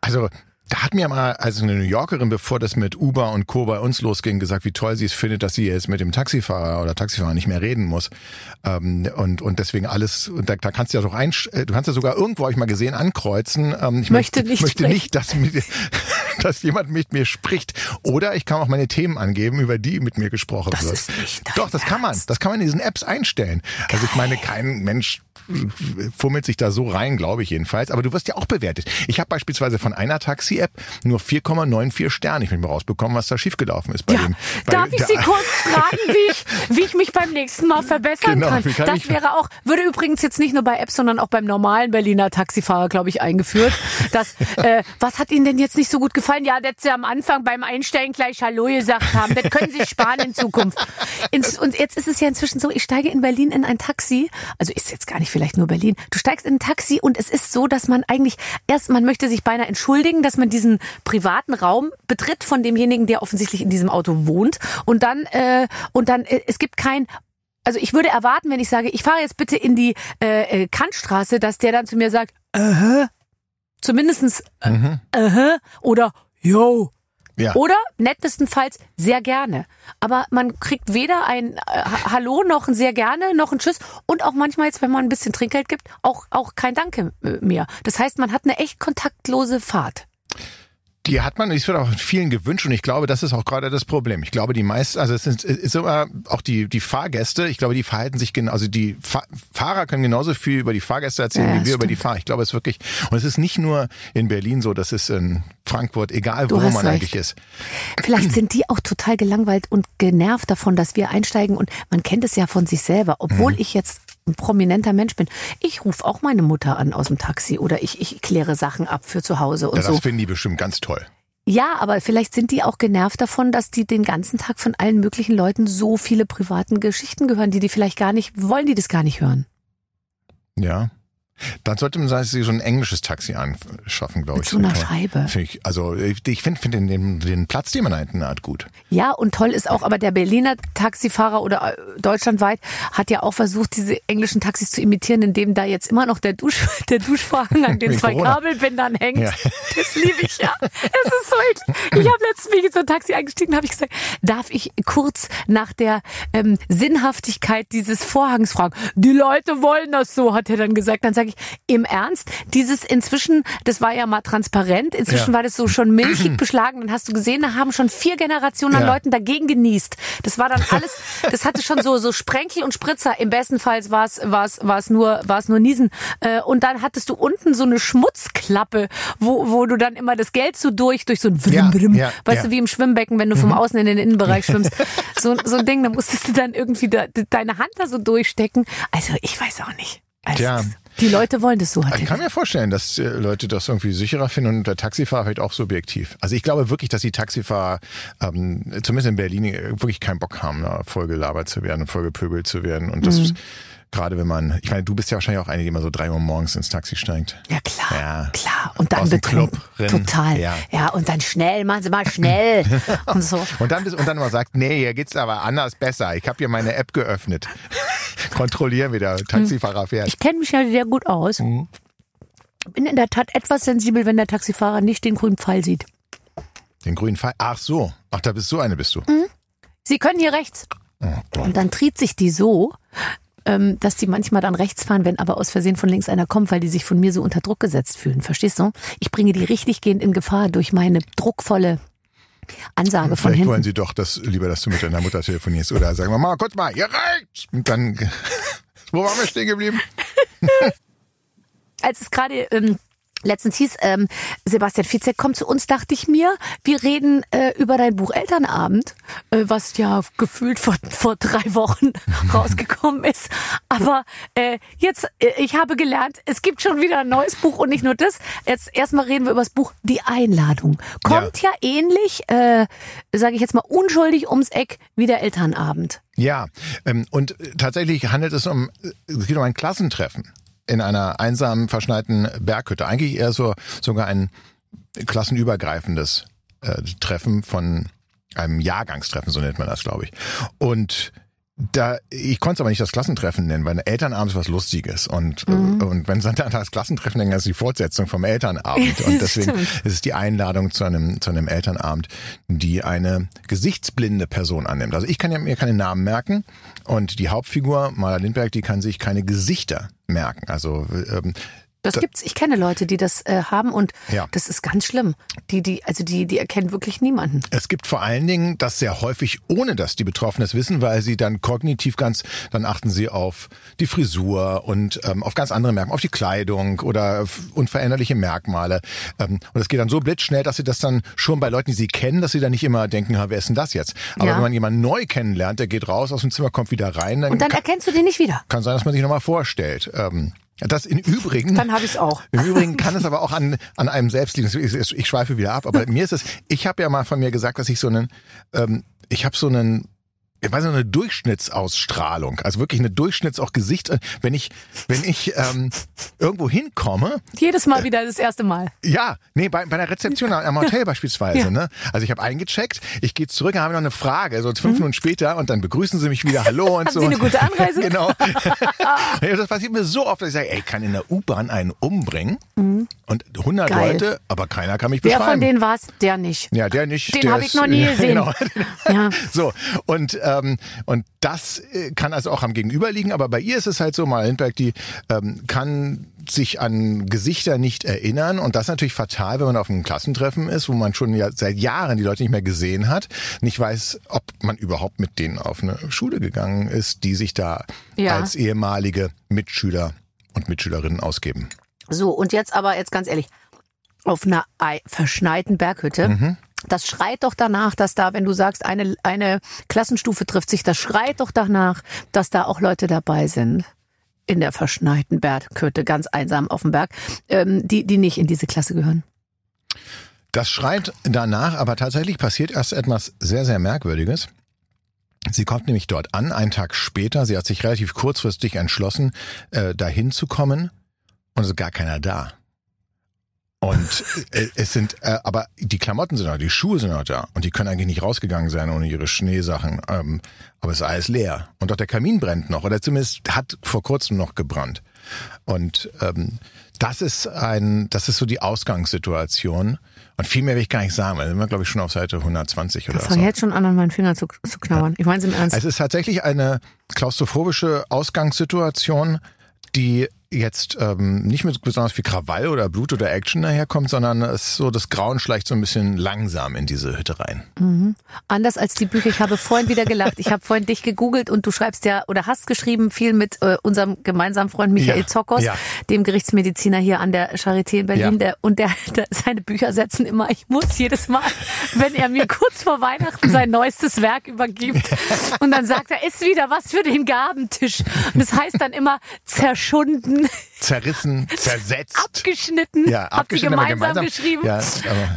also da hat mir mal also eine New Yorkerin, bevor das mit Uber und Co. bei uns losging, gesagt, wie toll sie es findet, dass sie jetzt mit dem Taxifahrer oder Taxifahrer nicht mehr reden muss. Ähm, und, und deswegen alles, und da, da kannst du ja doch ein, äh, du kannst ja sogar irgendwo, habe ich mal gesehen, ankreuzen. Ähm, ich Möchte nicht möchte sprechen. nicht, dass, mit, dass jemand mit mir spricht. Oder ich kann auch meine Themen angeben, über die mit mir gesprochen Das wird. ist nicht dein Doch, das kann man. Ernst. Das kann man in diesen Apps einstellen. Also ich meine, kein Mensch fummelt sich da so rein, glaube ich jedenfalls. Aber du wirst ja auch bewertet. Ich habe beispielsweise von einer Taxi-App nur 4,94 Sterne. Ich will mal rausbekommen, was da schiefgelaufen ist bei Ja, dem. Bei darf ich Sie kurz fragen, wie ich, wie ich mich beim nächsten Mal verbessern Genau, kann? kann das wäre auch, würde übrigens jetzt nicht nur bei Apps, sondern auch beim normalen Berliner Taxifahrer, glaube ich, eingeführt. Das, äh, was hat Ihnen denn jetzt nicht so gut gefallen? Ja, dass Sie am Anfang beim Einsteigen gleich Hallo gesagt haben. Das können Sie sparen in Zukunft. Ins, und jetzt ist es ja inzwischen so, ich steige in Berlin in ein Taxi. Also ist jetzt gar nicht vielleicht nur Berlin. Du steigst in ein Taxi und es ist so, dass man eigentlich erst, man möchte sich beinahe entschuldigen, dass man diesen privaten Raum betritt von demjenigen, der offensichtlich in diesem Auto wohnt. Und dann, äh, und dann, äh, es gibt kein also ich würde erwarten, wenn ich sage, ich fahre jetzt bitte in die äh, äh, Kantstraße, dass der dann zu mir sagt, äh, zumindestens äh, Mhm. äh, oder yo. Ja. Oder nettestenfalls sehr gerne. Aber man kriegt weder ein äh, Ha- Hallo noch ein sehr gerne noch ein Tschüss und auch manchmal jetzt, wenn man ein bisschen Trinkgeld gibt, auch, auch kein Danke äh, mehr. Das heißt, man hat eine echt kontaktlose Fahrt. Die hat man, es wird auch vielen gewünscht und ich glaube, das ist auch gerade das Problem. Ich glaube, die meisten, also es sind, ist immer auch die, die Fahrgäste, ich glaube, die verhalten sich genau, also die Fa Fahrer können genauso viel über die Fahrgäste erzählen, Ja, wie wir über die stimmt. Fahrer. Ich glaube, es ist wirklich, und es ist nicht nur in Berlin so, das ist in Frankfurt, egal Du wo man recht. eigentlich ist. Vielleicht sind die auch total gelangweilt und genervt davon, dass wir einsteigen. Und man kennt es ja von sich selber. Obwohl ich jetzt ein prominenter Mensch bin. Ich rufe auch meine Mutter an aus dem Taxi oder ich, ich kläre Sachen ab für zu Hause und Ja, so. das finden die bestimmt ganz toll. Ja, aber vielleicht sind die auch genervt davon, dass die den ganzen Tag von allen möglichen Leuten so viele privaten Geschichten gehören, die die vielleicht gar nicht, wollen die das gar nicht hören. Ja. Dann sollte man sagen, sich so ein englisches Taxi anschaffen, glaube ich. so einer. Scheibe. Find ich, also ich ich finde find den, den, Platz, den man da hinten hat, gut. Ja, und toll ist auch, aber der Berliner Taxifahrer oder äh, deutschlandweit hat ja auch versucht, diese englischen Taxis zu imitieren, indem da jetzt immer noch der, Dusch, *laughs* der Duschvorhang an den zwei Corona. Kabelbändern hängt. Ja. *laughs* Das liebe ich ja. Es ist so eklig. Ich habe letztens bin ich in so ein Taxi eingestiegen, habe ich gesagt, darf ich kurz nach der ähm, Sinnhaftigkeit dieses Vorhangs fragen? Die Leute wollen das so, hat er dann gesagt. Dann sage ich, im Ernst, dieses inzwischen, das war ja mal transparent, inzwischen Ja. war das so schon milchig beschlagen, dann hast du gesehen, da haben schon vier Generationen an Ja. Leuten dagegen genießt. Das war dann alles, *laughs* das hatte schon so so Sprenkel und Spritzer. Im besten Fall war es war es war es nur war es nur Niesen. Äh, Und dann hattest du unten so eine Schmutzklappe, wo wo du dann immer das Geld so durch durch so ein Vrim, Ja, Vrim, ja, weißt du wie im Schwimmbecken, wenn du vom Außen in den Innenbereich *laughs* schwimmst. So so ein Ding, da musstest du dann irgendwie da, deine Hand da so durchstecken. Also ich weiß auch nicht. Also, Tja. Die Leute wollen das so. Hat Ich kann mir vorstellen, dass äh, Leute das irgendwie sicherer finden und der Taxifahrer vielleicht auch subjektiv. Also ich glaube wirklich, dass die Taxifahrer ähm, zumindest in Berlin äh, wirklich keinen Bock haben, da voll gelabert zu werden und voll gepöbelt zu werden. Und das Mhm. Gerade wenn man, ich meine, du bist ja wahrscheinlich auch eine, die immer so drei Uhr morgens ins Taxi steigt. Ja, klar. Ja. Klar. Und dann Aus dem betrunken. Total. Ja. Ja. und dann schnell, machen Sie mal schnell. *laughs* und so. Und dann, und dann immer sagt, nee, hier geht's aber anders besser. Ich habe hier meine App geöffnet. *laughs* Kontrollieren, wie der Taxifahrer fährt. Ich kenne mich ja sehr gut aus. Mhm. Bin in der Tat etwas sensibel, wenn der Taxifahrer nicht den grünen Pfeil sieht. Den grünen Pfeil. Ach so. Ach, da bist so eine bist du. Mhm. Sie können hier rechts. Und dann tritt sich die so, ähm, dass die manchmal dann rechts fahren, wenn aber aus Versehen von links einer kommt, weil die sich von mir so unter Druck gesetzt fühlen. Verstehst du? Ich bringe die richtig gehend in Gefahr durch meine druckvolle Ansage von Vielleicht wollen hinten. sie doch das, lieber, dass du mit deiner Mutter telefonierst. Oder sagen wir mal, kurz mal, hier rechts. Und dann, *laughs* wo waren wir stehen geblieben? *laughs* als es gerade ähm, letztens hieß, ähm, Sebastian Fizek kommt zu uns, dachte ich mir, wir reden äh, über dein Buch Elternabend, äh, was ja gefühlt vor, vor drei Wochen *laughs* rausgekommen ist. Aber äh, jetzt, äh, ich habe gelernt, es gibt schon wieder ein neues Buch und nicht nur das. Jetzt erstmal reden wir über das Buch Die Einladung. Kommt ja, ähnlich, äh, sage ich jetzt mal, unschuldig ums Eck wie der Elternabend. Ja, ähm, und äh, tatsächlich handelt es um, äh, es geht um ein Klassentreffen in einer einsamen, verschneiten Berghütte. Eigentlich eher so sogar ein klassenübergreifendes äh, Treffen von einem Jahrgangstreffen, so nennt man das, glaube ich. Und da, ich konnte es aber nicht das Klassentreffen nennen, weil Elternabend ist was Lustiges. Und, Mhm. äh, und wenn dann das Klassentreffen nennen, das ist die Fortsetzung vom Elternabend. Und *laughs* deswegen ist es die Einladung zu einem, zu einem Elternabend, die eine gesichtsblinde Person annimmt. Also ich kann ja mir keine Namen merken und die Hauptfigur, Maler Lindberg, die kann sich keine Gesichter merken. Also ähm, Das gibt's. Ich kenne Leute, die das äh, haben und Ja. das ist ganz schlimm. Die, die, also die, die erkennen wirklich niemanden. Es gibt vor allen Dingen das sehr häufig, ohne dass die Betroffenen es wissen, weil sie dann kognitiv ganz, dann achten sie auf die Frisur und ähm, auf ganz andere Merkmale, auf die Kleidung oder unveränderliche Merkmale. Ähm, und es geht dann so blitzschnell, dass sie das dann schon bei Leuten, die sie kennen, dass sie dann nicht immer denken, "Ha, wer ist denn das jetzt? Aber Ja. wenn man jemanden neu kennenlernt, der geht raus aus dem Zimmer, kommt wieder rein, dann, Und dann kann, erkennst du den nicht wieder. kann sein, dass man sich nochmal vorstellt. Ähm, das in Übrigen. Dann habe ich's auch. *laughs* Im Übrigen kann es aber auch an, an einem selbst liegen. Ich, ich, ich schweife wieder ab, aber *laughs* mir ist es, ich habe ja mal von mir gesagt, dass ich so einen, ähm, ich habe so einen ich weiß nicht, eine Durchschnittsausstrahlung, also wirklich eine Durchschnitts auch Gesicht. Wenn ich, wenn ich ähm, irgendwo hinkomme, Jedes Mal wieder das erste Mal. ja, nee, bei, bei der Rezeption am Hotel *laughs* beispielsweise, Ja. ne? Also ich habe eingecheckt, ich gehe zurück, dann habe ich noch eine Frage, so fünf Minuten später und dann begrüßen sie mich wieder, hallo *laughs* und Mhm. Haben so. Sie eine gute Anreise? *laughs* genau. ja, das passiert mir so oft, dass ich sage, ey, ich kann in der U-Bahn einen umbringen und 100 Mhm. Geil. Leute, aber keiner kann mich Wer beschreiben. von denen war es? Der nicht. ja, der nicht. Den der hab ich noch nie gesehen. Genau. Ja. So, und, ähm, und das äh, kann also auch am Gegenüber liegen, aber bei ihr ist es halt so, mal Lindberg, die ähm, kann sich an Gesichter nicht erinnern und das ist natürlich fatal, wenn man auf einem Klassentreffen ist, wo man schon ja seit Jahren die Leute nicht mehr gesehen hat, nicht weiß, ob man überhaupt mit denen auf eine Schule gegangen ist, die sich da Ja. als ehemalige Mitschüler und Mitschülerinnen ausgeben. So, und jetzt aber, jetzt ganz ehrlich, auf einer ei- verschneiten Berghütte. Mhm. Das schreit doch danach, dass da, wenn du sagst, eine, eine Klassenstufe trifft sich, das schreit doch danach, dass da auch Leute dabei sind. In der verschneiten Berghütte, ganz einsam auf dem Berg, ähm, die, die nicht in diese Klasse gehören. Das schreit danach, aber tatsächlich passiert erst etwas sehr, sehr Merkwürdiges. Sie kommt nämlich dort an, einen Tag später. Sie hat sich relativ kurzfristig entschlossen, äh, dahin zu kommen. Und es ist gar keiner da. Und äh, es sind, äh, aber die Klamotten sind noch, die Schuhe sind noch da. Und die können eigentlich nicht rausgegangen sein ohne ihre Schneesachen. Ähm, aber es ist alles leer. Und auch der Kamin brennt noch. Oder zumindest hat vor kurzem noch gebrannt. Und ähm, das ist ein, das ist so die Ausgangssituation. Und viel mehr will ich gar nicht sagen, weil sind wir, glaube ich, schon auf Seite 120 oder Ich so. fange jetzt schon an, an meinen Finger zu, zu knabbern. Ich meine es im Ernst. Es ist tatsächlich eine klaustrophobische Ausgangssituation, die jetzt ähm, nicht mit besonders viel Krawall oder Blut oder Action daherkommt, sondern es so das Grauen schleicht so ein bisschen langsam in diese Hütte rein. Anders als die Bücher. Ich habe vorhin wieder gelacht. Ich habe vorhin dich gegoogelt und du schreibst ja oder hast geschrieben viel mit äh, unserem gemeinsamen Freund Michael Ja, Zokos, ja. dem Gerichtsmediziner hier an der Charité in Berlin. Ja. Der, und der, der, seine Bücher setzen immer, ich muss jedes Mal, wenn er mir kurz vor Weihnachten sein neuestes Werk übergibt. Und dann sagt er, ist wieder was für den Gabentisch. Und das heißt dann immer zerschunden, *laughs* Zerrissen, zersetzt. abgeschnitten. ja, abgeschnitten, gemeinsam, gemeinsam geschrieben. Ja,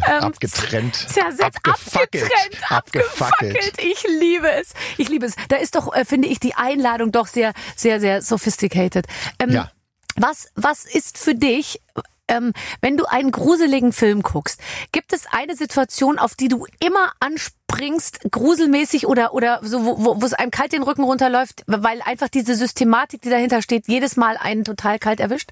Ähm, abgetrennt. Zersetzt, abgefackelt, abgetrennt, abgefackelt. Ich liebe es. Ich liebe es. Da ist doch, äh, finde ich, die Einladung doch sehr, sehr, sehr sophisticated. Ähm, Ja. Was, was ist für dich, ähm, wenn du einen gruseligen Film guckst, gibt es eine Situation, auf die du immer anspringst, gruselmäßig oder, oder so, wo es einem kalt den Rücken runterläuft, weil einfach diese Systematik, die dahinter steht, jedes Mal einen total kalt erwischt?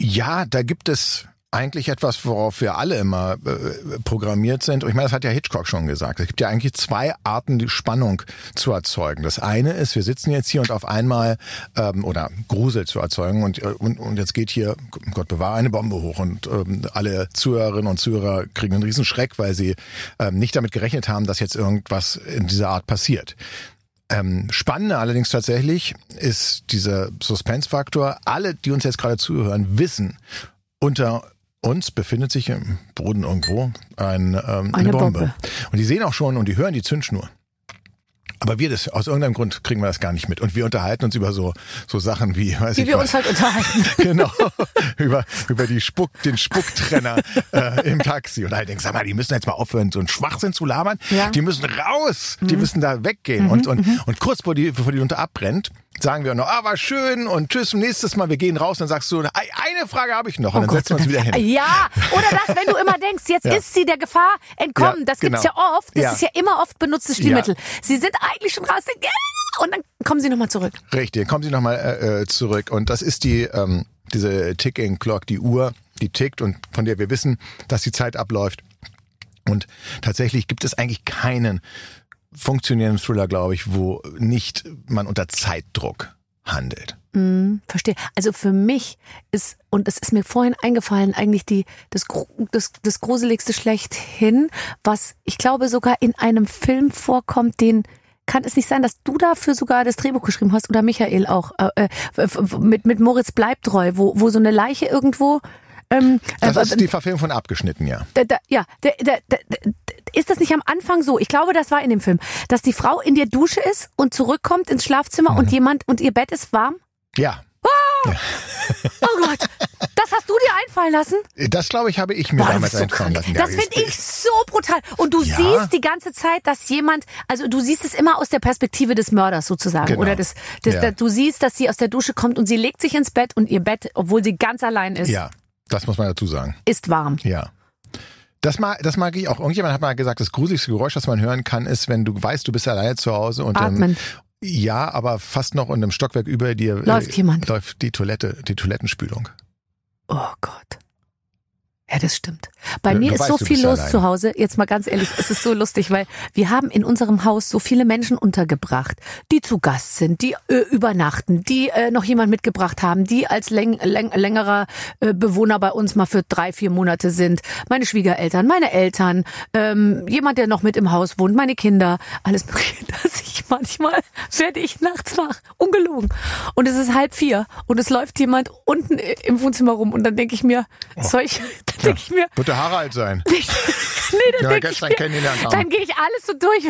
Ja, da gibt es eigentlich etwas, worauf wir alle immer äh, programmiert sind. Und ich meine, das hat ja Hitchcock schon gesagt. Es gibt ja eigentlich zwei Arten, die Spannung zu erzeugen. Das eine ist, wir sitzen jetzt hier und auf einmal ähm, oder Grusel zu erzeugen und, äh, und, und jetzt geht hier, Gott bewahre, eine Bombe hoch und ähm, alle Zuhörerinnen und Zuhörer kriegen einen riesen Schreck, weil sie ähm, nicht damit gerechnet haben, dass jetzt irgendwas in dieser Art passiert. Ähm, spannender allerdings tatsächlich ist dieser Suspense-Faktor. Alle, die uns jetzt gerade zuhören, wissen, unter uns befindet sich im Boden irgendwo ein, ähm, eine, Eine Bombe. Bombe. Und die sehen auch schon und die hören die Zündschnur. Aber wir das, aus irgendeinem Grund kriegen wir das gar nicht mit. Und wir unterhalten uns über so, so Sachen wie, weiß Wie ich wir was. uns halt unterhalten. *laughs* Genau, über, über die Spuck, den Spucktrenner *laughs* äh, im Taxi. Und halt denkst, sag mal, die müssen jetzt mal aufhören, so einen Schwachsinn zu labern. Ja. Die müssen raus, die müssen da weggehen. Und, und, und kurz bevor die, bevor die unter abbrennt, sagen wir noch, ah, war schön und tschüss, nächstes Mal, wir gehen raus. Und dann sagst du, "Ei, eine Frage habe ich noch. Und dann setzen wir uns wieder hin. Ja, oder das, wenn du immer denkst, jetzt *laughs* Ja. ist sie der Gefahr entkommen. Ja, das gibt's genau. ja oft. Das Ja. ist ja immer oft benutztes Stilmittel. Sie sind eigentlich schon raus. Und dann kommen sie nochmal zurück. Richtig, kommen Sie nochmal äh, äh, zurück. Und das ist die, ähm, diese Ticking Clock, die Uhr, die tickt und von der wir wissen, dass die Zeit abläuft. Und tatsächlich gibt es eigentlich keinen funktionierenden Thriller, glaube ich, wo nicht man unter Zeitdruck handelt. Hm, verstehe. Also für mich ist, und es ist mir vorhin eingefallen, eigentlich die, das, das, das Gruseligste schlechthin, was ich glaube sogar in einem Film vorkommt, den kann es nicht sein, dass du dafür sogar das Drehbuch geschrieben hast oder Michael auch äh, äh, mit mit Moritz Bleibtreu, wo wo so eine Leiche irgendwo ähm, Das äh, ist die Verfilmung von abgeschnitten, ja. da, da, ja, da, ist das nicht am Anfang so? Ich glaube, das war in dem Film, dass die Frau in der Dusche ist und zurückkommt ins Schlafzimmer Mhm. und jemand und ihr Bett ist warm. Ja, Oh Gott, das hast du dir einfallen lassen? Das, glaube ich, habe ich mir Boah, damals so einfallen krank. lassen. Das Ja, finde ich so brutal. Und du Ja. siehst die ganze Zeit, dass jemand, also du siehst es immer aus der Perspektive des Mörders sozusagen. Genau. Oder des, des, Ja. du siehst, dass sie aus der Dusche kommt und sie legt sich ins Bett und ihr Bett, obwohl sie ganz allein ist, Ja, das muss man dazu sagen. ist warm. Ja. Das mag, das mag ich auch. Irgendjemand hat mal gesagt, das gruseligste Geräusch, das man hören kann, ist, wenn du weißt, du bist alleine zu Hause und Atmen. Ähm, ja, aber fast noch in einem Stockwerk über dir äh, Läuft jemand. läuft die Toilette, die Toilettenspülung. Oh Gott. Ja, das stimmt. Bei Du- mir du ist weißt, so viel los allein. zu Hause. Jetzt mal ganz ehrlich, es ist so lustig, weil wir haben in unserem Haus so viele Menschen untergebracht, die zu Gast sind, die äh, übernachten, die äh, noch jemand mitgebracht haben, die als läng läng längerer äh, Bewohner bei uns mal für drei, vier Monate sind. Meine Schwiegereltern, meine Eltern, ähm, jemand, der noch mit im Haus wohnt, meine Kinder, alles mögliche, *laughs* dass ich manchmal werde ich nachts wach, ungelogen. Und es ist halb vier und es läuft jemand unten äh, im Wohnzimmer rum und dann denke ich mir, soll ich, *laughs* mir, Wird der Harald sein? *laughs* nee, dann Ja, ich mir, kennengelernt haben. dann gehe ich alles so durch.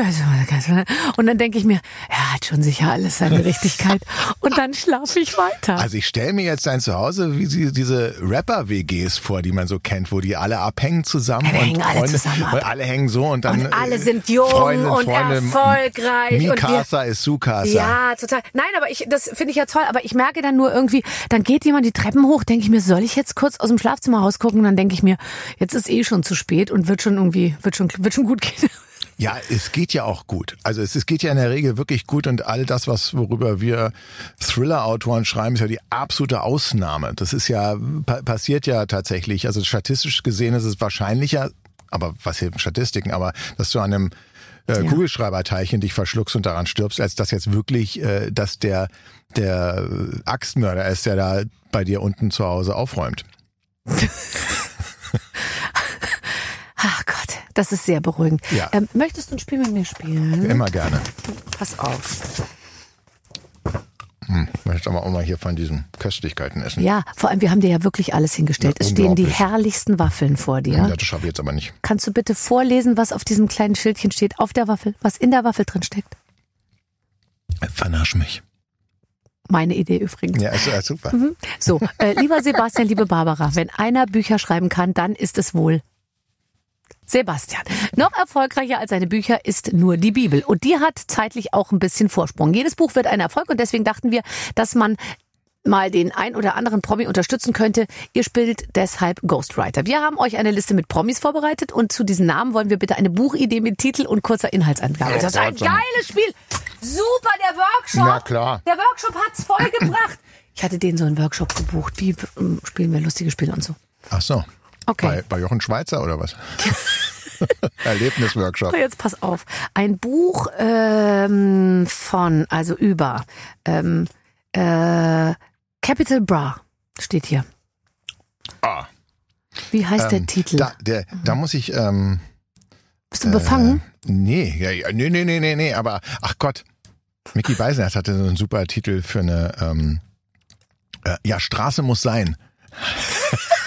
Und dann denke ich mir, er hat schon sicher alles seine *laughs* Richtigkeit. Und dann schlafe ich weiter. Also ich stelle mir jetzt dein Zuhause wie sie, diese Rapper-WGs vor, die man so kennt, wo die alle abhängen zusammen Ja, und hängen alle Freunde, zusammen und alle hängen so und dann Und alle äh, sind jung Freunde, und Freunde, erfolgreich und wir- Mikasa ist Sukasa. Ja, total. Nein, aber ich, das finde ich ja toll. Aber ich merke dann nur irgendwie, dann geht jemand die Treppen hoch, denke ich mir, soll ich jetzt kurz aus dem Schlafzimmer rausgucken? Und dann denke ich mir, jetzt ist eh schon zu spät und wird schon irgendwie, wird schon, wird schon gut gehen. Ja, es geht ja auch gut. Also es, es geht ja in der Regel wirklich gut und all das, was worüber wir Thriller-Autoren schreiben, ist ja die absolute Ausnahme. Das ist ja pa passiert ja tatsächlich. Also statistisch gesehen ist es wahrscheinlicher, aber was hilft Statistiken, aber dass du an einem äh, Ja. Kugelschreiberteilchen dich verschluckst und daran stirbst, als dass jetzt wirklich, äh, dass der der Axtmörder ist, der da bei dir unten zu Hause aufräumt. *laughs* Das ist sehr beruhigend. Ja. Ähm, möchtest du ein Spiel mit mir spielen? Immer gerne. Pass auf. Ich möchte aber auch mal hier von diesen Köstlichkeiten essen. Ja, vor allem, wir haben dir ja wirklich alles hingestellt. Ja, es stehen die herrlichsten Waffeln vor dir. Ja, das schaffe ich jetzt aber nicht. Kannst du bitte vorlesen, was auf diesem kleinen Schildchen steht, auf der Waffel, was in der Waffel drin steckt? Vernasch mich. Meine Idee übrigens. Ja, ist, ist super. So, äh, lieber Sebastian, liebe Barbara, wenn einer Bücher schreiben kann, dann ist es wohl Sebastian. Noch erfolgreicher als seine Bücher ist nur die Bibel. Und die hat zeitlich auch ein bisschen Vorsprung. Jedes Buch wird ein Erfolg und deswegen dachten wir, dass man mal den ein oder anderen Promi unterstützen könnte. Ihr spielt deshalb Ghostwriter. Wir haben euch eine Liste mit Promis vorbereitet und zu diesen Namen wollen wir bitte eine Buchidee mit Titel und kurzer Inhaltsangabe. Das ist ein geiles Spiel. Super, der Workshop. Na klar. Der Workshop hat's vollgebracht. Ich hatte den so einen Workshop gebucht. Wie ähm, spielen wir lustige Spiele und so. Ach so. Okay. Bei, bei Jochen Schweizer oder was? *laughs* Erlebnisworkshop. So, Jetzt pass auf. Ein Buch ähm, von, also über ähm, äh, Capital Bra steht hier. Ah, Wie heißt der ähm, Titel? Da, der, da muss ich. Ähm, Bist du befangen? Äh, nee, ja, ja, nee, nee, nee, nee, nee, aber ach Gott. Mickey Beisenherz hatte so einen super Titel für eine. Ähm, äh, ja, Straße muss sein. *laughs*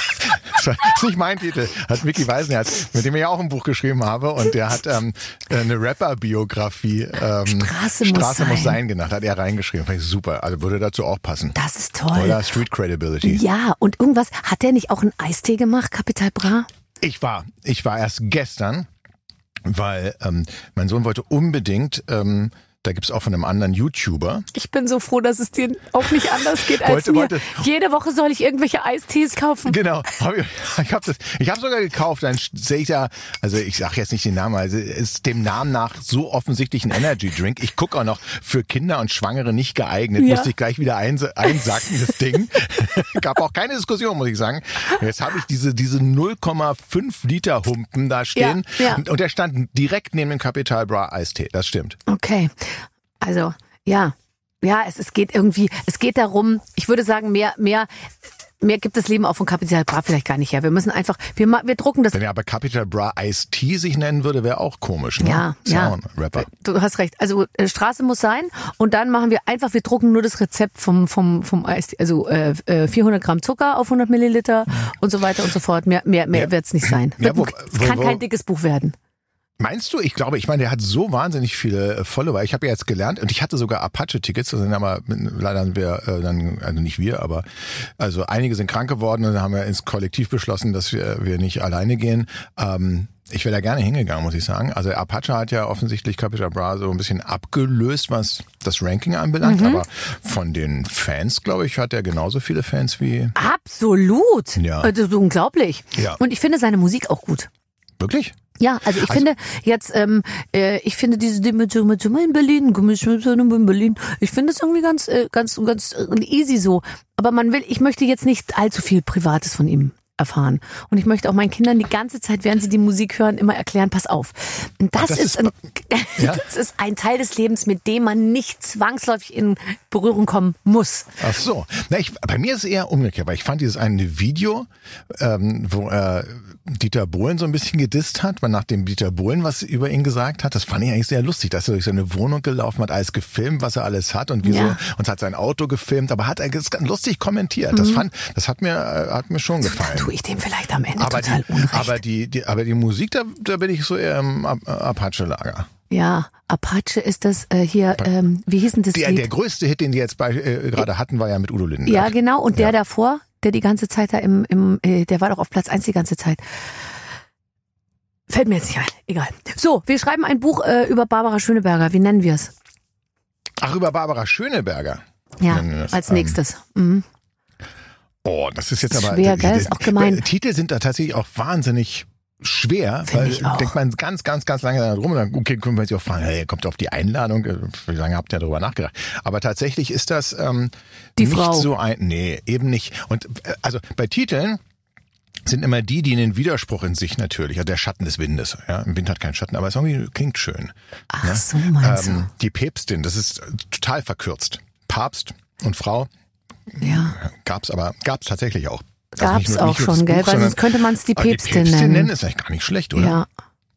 Das *laughs* ist nicht mein Titel, hat Mickey Weisenherz, mit dem ich ja auch ein Buch geschrieben habe und der hat ähm, eine Rapper-Biografie ähm, Straße muss Straße muss sein. sein genannt, hat er reingeschrieben. Fand ich super, also würde dazu auch passen. Das ist toll. Oder Street Credibility. Ja, und irgendwas, hat der nicht auch einen Eistee gemacht, Capital Bra? Ich war, ich war erst gestern, weil ähm, mein Sohn wollte unbedingt, ähm, da gibt's auch von einem anderen YouTuber, Ich bin so froh, dass es dir auch nicht anders geht als Wollte- mir. wollte- Jede Woche soll ich irgendwelche Eistees kaufen. Genau, hab ich, habe habe sogar gekauft. Dann sehe ich da, also ich sage jetzt nicht den Namen, also ist dem Namen nach so offensichtlich ein Energy Drink. Ich gucke auch noch für Kinder und Schwangere nicht geeignet. Ja. Musste ich gleich wieder eins, einsacken das Ding. *laughs* Gab auch keine Diskussion, muss ich sagen. Jetzt habe ich diese diese 0,5 Liter Humpen da stehen Ja, ja. und der stand direkt neben dem Capital Bra Eistee. Das stimmt. Okay. Also, ja. Ja, es, es geht irgendwie, es geht darum, ich würde sagen, mehr, mehr, mehr gibt das Leben auch von Capital Bra vielleicht gar nicht her. Wir müssen einfach, wir, wir drucken das. Wenn er aber Capital Bra Ice Tea sich nennen würde, wäre auch komisch. Ne? Ja, Ist ja. Rapper. Du hast recht. Also äh, Straße muss sein und dann machen wir einfach, wir drucken nur das Rezept vom vom vom Eis, also äh, äh, 400 Gramm Zucker auf 100 Milliliter und so weiter und so fort. Mehr mehr mehr Ja. wird's nicht sein. Ja, wo- es kann wo- wo- kein dickes Buch werden. Meinst du? Ich glaube, ich meine, der hat so wahnsinnig viele äh, Follower. Ich habe ja jetzt gelernt und ich hatte sogar Apache-Tickets, das sind aber leider sind wir äh, dann, also nicht wir, aber also einige sind krank geworden und dann haben wir ins Kollektiv beschlossen, dass wir, wir nicht alleine gehen. Ähm, ich wäre da gerne hingegangen, muss ich sagen. Also Apache hat ja offensichtlich Capital Bra so ein bisschen abgelöst, was das Ranking anbelangt. Mhm. Aber von den Fans, glaube ich, hat er genauso viele Fans wie Absolut. Ja. Das ist unglaublich. Ja. Und ich finde seine Musik auch gut. wirklich. Ja, also ich Also- finde jetzt, ähm, äh, ich finde diese mit in Berlin, in Berlin, ich finde es irgendwie ganz, äh, ganz, ganz äh, easy so. Aber man will, ich möchte jetzt nicht allzu viel Privates von ihm erfahren. Und ich möchte auch meinen Kindern die ganze Zeit, während sie die Musik hören, immer erklären, pass auf. Das, das ist, ein, *laughs* Ja? das ist ein Teil des Lebens, mit dem man nicht zwangsläufig in Berührung kommen muss. Ach so. Na, ich, bei mir ist es eher umgekehrt, weil ich fand dieses eine Video, ähm, wo er Dieter Bohlen so ein bisschen gedisst hat, weil nachdem Dieter Bohlen was über ihn gesagt hat, das fand ich eigentlich sehr lustig, dass er durch seine Wohnung gelaufen hat, alles gefilmt, was er alles hat und wieso Ja. und hat sein Auto gefilmt, aber hat er ganz lustig kommentiert. Mhm. Das fand, das hat mir, äh, hat mir schon gefallen. Tue ich dem vielleicht am Ende Aber total die, Unrecht. aber die, die, aber die Musik, da, da bin ich so eher im Ap- Apache-Lager. ja, Apache ist das äh, hier, ähm, wie hieß denn das Der, Lied? der größte Hit, den die jetzt bei, äh, gerade hatten, war ja mit Udo Lindenberg. Ja, genau. Und der Ja. davor, der die ganze Zeit da im, im äh, der war doch auf Platz eins die ganze Zeit. Fällt mir jetzt nicht ein. Egal. So, wir schreiben ein Buch äh, über Barbara Schöneberger. Wie nennen wir es? Ach, über Barbara Schöneberger. Ja, als ähm, nächstes. Mhm. Oh, das ist jetzt Das ist aber schwer, gell? Ist auch gemein. Titel sind da tatsächlich auch wahnsinnig schwer, Find weil ich auch. denkt man ganz, ganz, ganz lange da drum und dann okay, können wir sich auch fragen, hey, kommt auf die Einladung, Äh, wie lange habt ihr darüber nachgedacht? Aber tatsächlich ist das ähm, Die nicht Frau. so ein, nee, eben nicht. Und äh, also bei Titeln sind immer die, die einen Widerspruch in sich natürlich, also der Schatten des Windes. Ja, im Wind hat keinen Schatten, aber es irgendwie klingt schön. Ach so, meinst Ähm, die Päpstin, das ist äh, total verkürzt. Papst und Frau du? Ja, gab's aber, gab's tatsächlich auch. Also gab's nur- auch schon, gell? Buch, Weil sonst könnte man es die Päpstin die Päpstin nennen. ist eigentlich gar nicht schlecht, oder? Ja,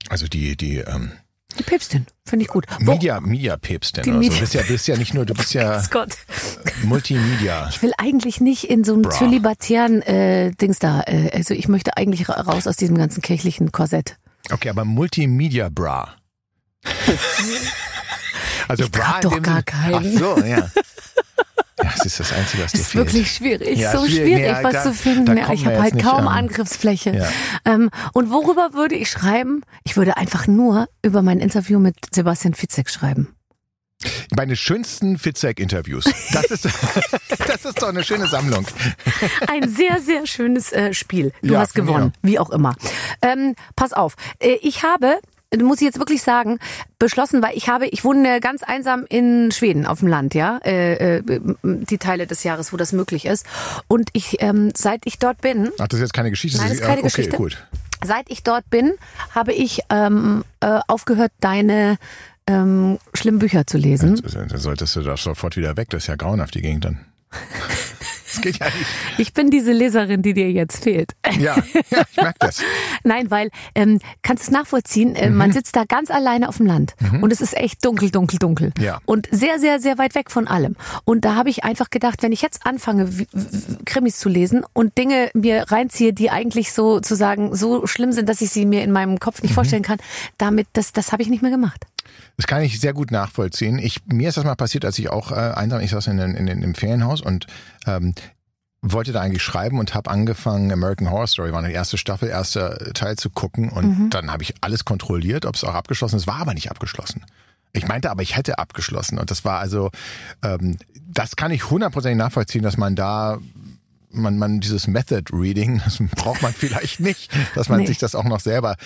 Also die, die ähm, die Päpstin. Finde ich gut. Wo- Media, Media-Päpstin Die oder so. Media- Du bist ja, bist ja nicht nur, du bist ja *laughs* Gott. Multimedia. Ich will eigentlich nicht in so einem Bra. zölibatären äh, Dings da. Äh, also ich möchte eigentlich ra- raus aus diesem ganzen kirchlichen Korsett. Okay, aber Multimedia-Bra. *laughs* Also Ich in doch gar keinen. Ach so, ja. Ja, das ist das Einzige, was dir ist fehlt. wirklich schwierig, Ja, so schwierig. schwierig, Nee, was da- zu finden. Ja, ich habe halt kaum an. Angriffsfläche. Ja. Ähm, und worüber würde ich schreiben? Ich würde einfach nur über mein Interview mit Sebastian Fitzek schreiben. Meine schönsten Fitzek-Interviews. Das ist, *laughs* das ist doch eine schöne Sammlung. Ein sehr, sehr schönes äh, Spiel. Du Ja, hast gewonnen, wie auch immer. Ähm, pass auf, äh, ich habe muss ich jetzt wirklich sagen, beschlossen, weil ich habe, ich wohne ganz einsam in Schweden auf dem Land, ja, äh, äh, die Teile des Jahres, wo das möglich ist. Und ich, ähm, seit ich dort bin, Ach, das ist jetzt keine Geschichte. Nein, das ist keine okay, Geschichte. gut. Seit ich dort bin, habe ich ähm, äh, aufgehört, deine ähm, schlimmen Bücher zu lesen. Dann solltest du da sofort wieder weg. Das ist ja grauenhaft, die Gegend dann. *laughs* Das geht ja nicht. Ich bin diese Leserin, die dir jetzt fehlt. Ja, ja ich merke das. *laughs* Nein, weil, ähm, kannst es nachvollziehen, äh, Mhm. man sitzt da ganz alleine auf dem Land und es ist echt dunkel, dunkel, dunkel. Ja. Und sehr, sehr, sehr weit weg von allem. Und da habe ich einfach gedacht, wenn ich jetzt anfange, wie- Krimis zu lesen und Dinge mir reinziehe, die eigentlich sozusagen so schlimm sind, dass ich sie mir in meinem Kopf Mhm. nicht vorstellen kann, damit, das, das habe ich nicht mehr gemacht. Das kann ich sehr gut nachvollziehen. Ich, mir ist das mal passiert, als ich auch äh, einsam, ich saß in, in, in, im Ferienhaus und ähm, wollte da eigentlich schreiben und habe angefangen, American Horror Story war die erste Staffel, erster Teil zu gucken und dann habe ich alles kontrolliert, ob es auch abgeschlossen ist. War aber nicht abgeschlossen. Ich meinte aber, ich hätte abgeschlossen und das war also, ähm, das kann ich hundertprozentig nachvollziehen, dass man da man, man dieses Method Reading, das braucht man vielleicht *laughs* nicht, dass man Nee. sich das auch noch selber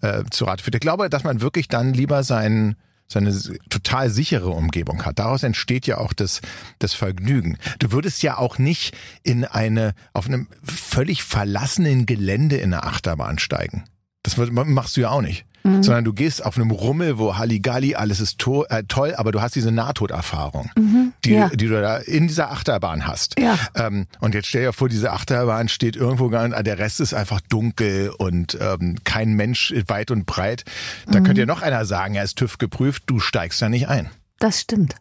äh, zu Rate führt. Ich glaube, dass man wirklich dann lieber sein seine total sichere Umgebung hat. Daraus entsteht ja auch das, das Vergnügen. Du würdest ja auch nicht in eine, auf einem völlig verlassenen Gelände in eine Achterbahn steigen. Das machst du ja auch nicht. Mhm. Sondern du gehst auf einem Rummel, wo Halligalli, alles ist to äh, toll, aber du hast diese Nahtoderfahrung, die, Ja. die du da in dieser Achterbahn hast. Ja. Ähm, und jetzt stell dir vor, diese Achterbahn steht irgendwo, gar- der Rest ist einfach dunkel und ähm, kein Mensch weit und breit. Da könnte ja noch einer sagen, er ist TÜV geprüft, du steigst da nicht ein. Das stimmt.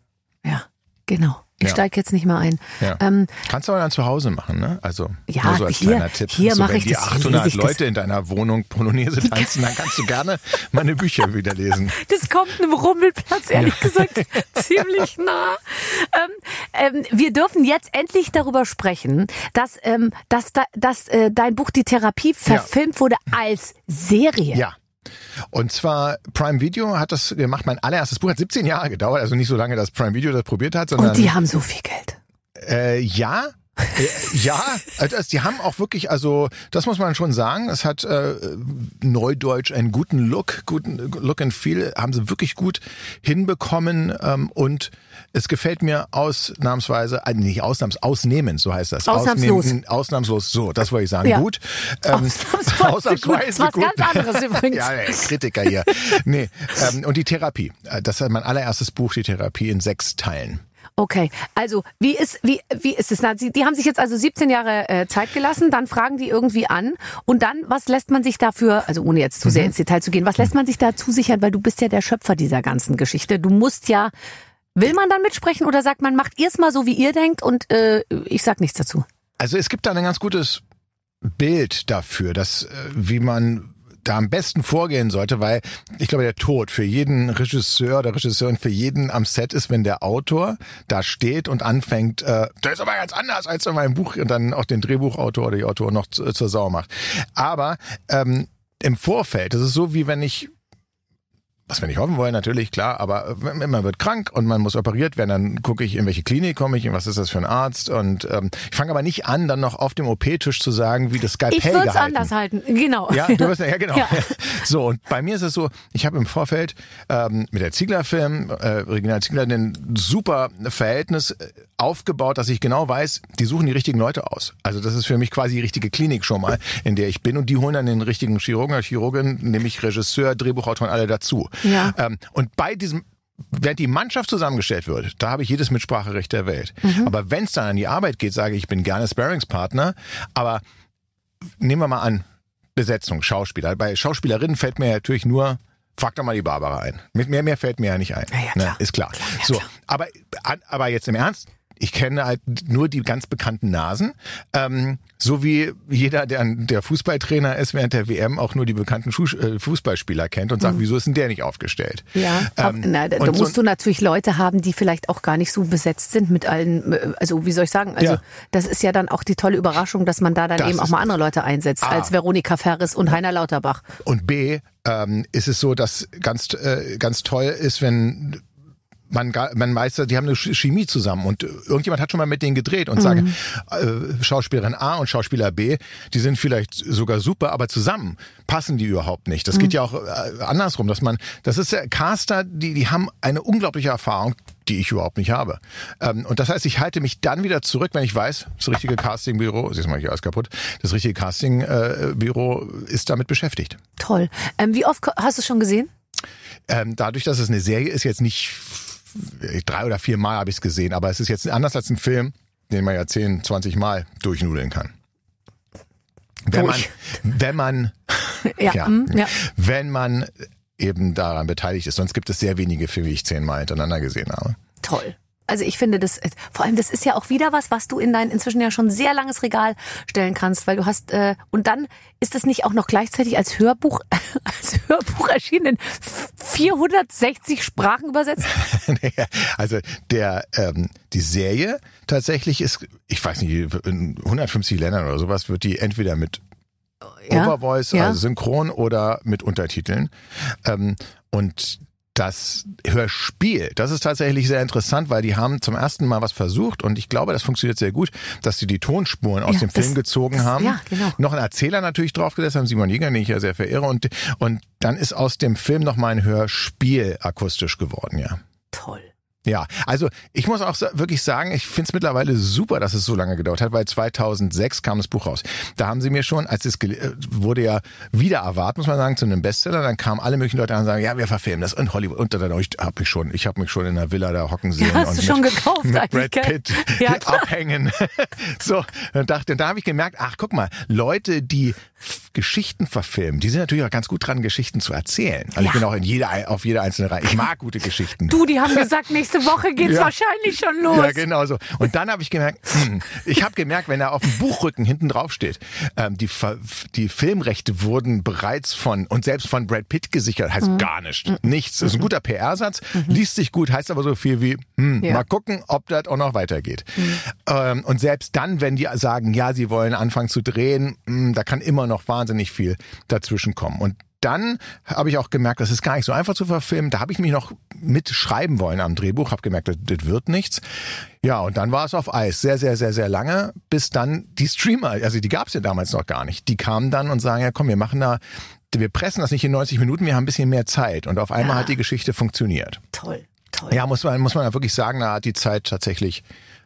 Ja, genau. Ich Ja. steige jetzt nicht mehr ein. Ja. Ähm, Kannst du aber dann zu Hause machen, ne? Also Ja, nur so als hier- kleiner Tipp. hier so, mache wenn ich die das, hier 800 lese ich das. Leute in deiner Wohnung Polonaise *laughs* tanzen, dann kannst du gerne meine Bücher wieder lesen. Das kommt einem Rummelplatz, ehrlich gesagt, *laughs* ziemlich nah. Ähm, ähm, wir dürfen jetzt endlich darüber sprechen, dass, ähm, dass, da, dass äh, dein Buch Die Therapie verfilmt wurde als Serie. Ja. Und zwar Prime Video hat das gemacht. Mein allererstes Buch hat 17 Jahre gedauert, also nicht so lange, dass Prime Video das probiert hat, sondern Und die haben so viel Geld. Äh, ja. Äh, ja, also das- die haben auch wirklich, also das muss man schon sagen, es hat äh, neudeutsch einen guten Look, guten Look and Feel, haben sie wirklich gut hinbekommen ähm, und es gefällt mir ausnahmsweise, äh, nicht ausnahms, ausnehmend, so heißt das. Ausnahmslos. Ausnehmen- ausnahmslos, so, das wollte ich sagen, Ja. gut. Ähm, *laughs* Ausnahmsweise gut. Das ist was ganz anderes übrigens. ja, Kritiker hier. nee, ähm, und die Therapie, Äh, das ist mein allererstes Buch, die Therapie in sechs Teilen. Okay, also wie ist wie wie ist es? Na, Sie, die haben sich jetzt also 17 Jahre äh, Zeit gelassen, dann fragen die irgendwie an und dann was lässt man sich dafür, also ohne jetzt zu Mhm. sehr ins Detail zu gehen, was lässt man sich da zusichern, weil du bist ja der Schöpfer dieser ganzen Geschichte. Du musst ja will man dann mitsprechen oder sagt man macht ihr's mal so wie ihr denkt und äh, ich sag nichts dazu. Also es gibt da ein ganz gutes Bild dafür, dass äh, wie man da am besten vorgehen sollte, weil ich glaube, der Tod für jeden Regisseur oder Regisseurin, für jeden am Set ist, wenn der Autor da steht und anfängt, äh, das ist aber ganz anders als in meinem Buch und dann auch den Drehbuchautor oder die Autor noch zu, zur Sau macht. Aber ähm, im Vorfeld, das ist so wie wenn ich was wir nicht hoffen wollen, natürlich, klar, aber wenn man wird krank und man muss operiert werden, dann gucke ich, in welche Klinik komme ich, was ist das für ein Arzt und ähm, ich fange aber nicht an, dann noch auf dem OP-Tisch zu sagen, wie das Skalpell Ich würde es gehalten. anders halten, genau. Ja, du wirst ja genau. *laughs* Ja. *laughs* So und bei mir ist es so, ich habe im Vorfeld ähm, mit der Ziegler Film, äh, Regina Ziegler, ein super Verhältnis äh, aufgebaut, dass ich genau weiß, die suchen die richtigen Leute aus. Also das ist für mich quasi die richtige Klinik schon mal, in der ich bin und die holen dann den richtigen Chirurgen oder Chirurgin, nämlich Regisseur, Drehbuchautor und alle dazu. Ja. Ähm, und bei diesem Während die Mannschaft zusammengestellt wird, da habe ich jedes Mitspracherecht der Welt. Aber wenn es dann an die Arbeit geht, sage ich, ich bin gerne Sparringspartner, aber nehmen wir mal an, Besetzung, Schauspieler. Bei Schauspielerinnen fällt mir natürlich nur, frag doch mal die Barbara ein. Mit mehr, mehr fällt mir ja nicht ein. Na ja, klar. ist klar. Klar, ja, so, klar. aber, aber jetzt im Ernst, ich kenne halt nur die ganz bekannten Nasen, ähm, so wie jeder, der, der Fußballtrainer ist, während der WM auch nur die bekannten Schuh, äh, Fußballspieler kennt und sagt, wieso ist denn der nicht aufgestellt? Mhm. Ja, Ähm, na, da, da und so- musst du natürlich Leute haben, die vielleicht auch gar nicht so besetzt sind mit allen, äh, also wie soll ich sagen, also Ja. das ist ja dann auch die tolle Überraschung, dass man da dann Das eben auch mal andere Leute einsetzt, Ah. als Veronika Ferris und Heiner Lauterbach. Und B, ähm, ist es so, dass ganz, äh, ganz toll ist, wenn man, man weiß, die haben eine Ch- Chemie zusammen und irgendjemand hat schon mal mit denen gedreht und sagen, äh, Schauspielerin A und Schauspieler B, die sind vielleicht sogar super, aber zusammen passen die überhaupt nicht. Das geht ja auch äh, andersrum, dass man, das ist ja Caster, die, die haben eine unglaubliche Erfahrung, die ich überhaupt nicht habe. Ähm, und das heißt, ich halte mich dann wieder zurück, wenn ich weiß, das richtige Castingbüro, siehst mal hier alles kaputt, das richtige Castingbüro ist damit beschäftigt. Toll. Ähm, wie oft hast du es schon gesehen? Ähm, dadurch, dass es eine Serie ist, jetzt nicht drei oder vier Mal habe ich es gesehen, aber es ist jetzt anders als ein Film, den man ja 10, 20 Mal durchnudeln kann. Wenn man, Durch. wenn man, *laughs* Ja. ja, mm, ja. wenn man eben daran beteiligt ist. Sonst gibt es sehr wenige Filme, die ich zehnmal hintereinander gesehen habe. Toll. Also ich finde das, vor allem das ist ja auch wieder was, was du in dein inzwischen ja schon sehr langes Regal stellen kannst, weil du hast, äh, und dann ist es nicht auch noch gleichzeitig als Hörbuch, *laughs* als Hörbuch erschienen in 460 Sprachen übersetzt? *laughs* Also der ähm, die Serie tatsächlich ist, ich weiß nicht, in 150 Ländern oder sowas wird die entweder mit Ja, Overvoice, ja. also synchron oder mit Untertiteln. Ähm, und das Hörspiel, das ist tatsächlich sehr interessant, weil die haben zum ersten Mal was versucht und ich glaube, das funktioniert sehr gut, dass sie die Tonspuren aus Ja, dem das- Film gezogen das- haben. ja, genau. Noch einen Erzähler natürlich draufgesetzt haben, Simon Jäger, den ich ja sehr verehre und, und dann ist aus dem Film nochmal ein Hörspiel akustisch geworden, ja. Toll. Ja, also ich muss auch wirklich sagen, ich finde es mittlerweile super, dass es so lange gedauert hat, weil 2006 kam das Buch raus. Da haben sie mir schon, als es äh, wurde ja wieder erwartet, muss man sagen, zu einem Bestseller, dann kamen alle möglichen Leute an und sagen, ja, wir verfilmen das in Hollywood. Und dann ich habe mich schon, ich habe mich schon in der Villa da hocken sehen hast und du schon mit, gekauft mit Brad? Pitt Ja, *laughs* abhängen. *laughs* so, und dachte, da habe ich gemerkt, ach guck mal, Leute, die Geschichten verfilmen, die sind natürlich auch ganz gut dran, Geschichten zu erzählen. Also ich Ja. bin auch in jeder, auf jeder einzelnen Reihe. Ich mag gute Geschichten. Du, die haben gesagt, *laughs* nächste Woche geht's Ja. wahrscheinlich schon los. Ja, genau so. Und dann habe ich gemerkt, hm, ich habe gemerkt, wenn da auf dem Buchrücken hinten drauf steht, ähm, die, die Filmrechte wurden bereits von und selbst von Brad Pitt gesichert, Mhm. heißt gar nichts. Nichts. Das ist ein guter PR-Satz, liest sich gut, heißt aber so viel wie, hm, Ja. mal gucken, ob das auch noch weitergeht. Ähm, und selbst dann, wenn die sagen, ja, sie wollen anfangen zu drehen, hm, da kann immer noch wahnsinnig viel dazwischen kommen. Und dann habe ich auch gemerkt, das ist gar nicht so einfach zu verfilmen. Da habe ich mich noch mitschreiben wollen am Drehbuch, habe gemerkt, das, das wird nichts. Ja, und dann war es auf Eis, sehr, sehr, sehr, sehr lange, bis dann die Streamer, also die gab es ja damals noch gar nicht, die kamen dann und sagen, ja komm, wir machen da, wir pressen das nicht in 90 Minuten, wir haben ein bisschen mehr Zeit. Und auf einmal Ja. hat die Geschichte funktioniert. Toll, toll. Ja, muss man, muss man wirklich sagen, da hat die Zeit tatsächlich,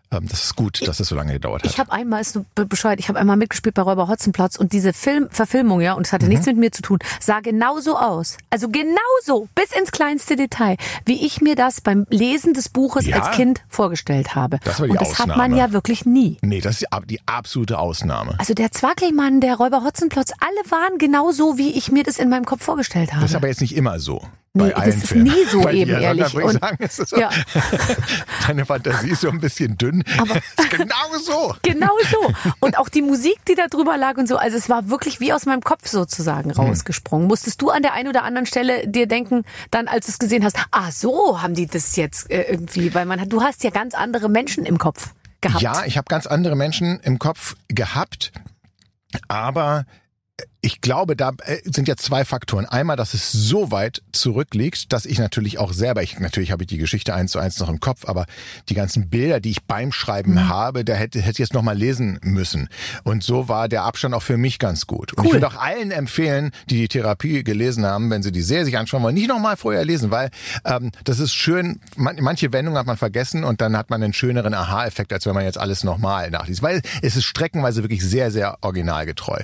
das ist gut, dass es so lange gedauert hat. Ich habe einmal, ist bescheuert, ich habe einmal mitgespielt bei Räuber Hotzenplotz und diese Film, Verfilmung, ja, und es Mhm. hatte nichts mit mir zu tun, sah genauso aus. Also genauso, bis ins kleinste Detail, wie ich mir das beim Lesen des Buches Ja. als Kind vorgestellt habe. Das war die und das hat man Ausnahme. ja wirklich nie. nee, das ist die, die absolute Ausnahme. Also der Zwackelmann, der Räuber Hotzenplotz, alle waren genauso, wie ich mir das in meinem Kopf vorgestellt habe. Das ist aber jetzt nicht immer so. Nee, bei allen das ist Filmen. nie so *laughs* Bei eben, dir, ehrlich. Ich Und- sagen, ist es so, Ja. *laughs* deine Fantasie ist so ein bisschen dünn. Aber- *laughs* ist genau so. Genau so. Und auch die Musik, die da drüber lag und so. Also es war wirklich wie aus meinem Kopf sozusagen Hm. rausgesprungen. Musstest du an der einen oder anderen Stelle dir denken, dann als du es gesehen hast, ah so haben die das jetzt äh, irgendwie, weil man hat, du hast ja ganz andere Menschen im Kopf gehabt. Ja, ich habe ganz andere Menschen im Kopf gehabt, aber ich glaube, da äh, sind ja zwei Faktoren. Einmal, dass es so weit zurückliegt, dass ich natürlich auch selber, ich natürlich habe ich die Geschichte eins zu eins noch im Kopf, aber die ganzen Bilder, die ich beim Schreiben Mhm. habe, da hätte, hätte ich jetzt noch mal lesen müssen. Und so war der Abstand auch für mich ganz gut. Und ich Cool. würde auch allen empfehlen, die die Therapie gelesen haben, wenn sie die Serie sich anschauen wollen, nicht noch mal vorher lesen, weil ähm, das ist schön. Man, manche Wendungen hat man vergessen und dann hat man einen schöneren Aha-Effekt, als wenn man jetzt alles nochmal nachliest, weil es ist streckenweise wirklich sehr, sehr originalgetreu.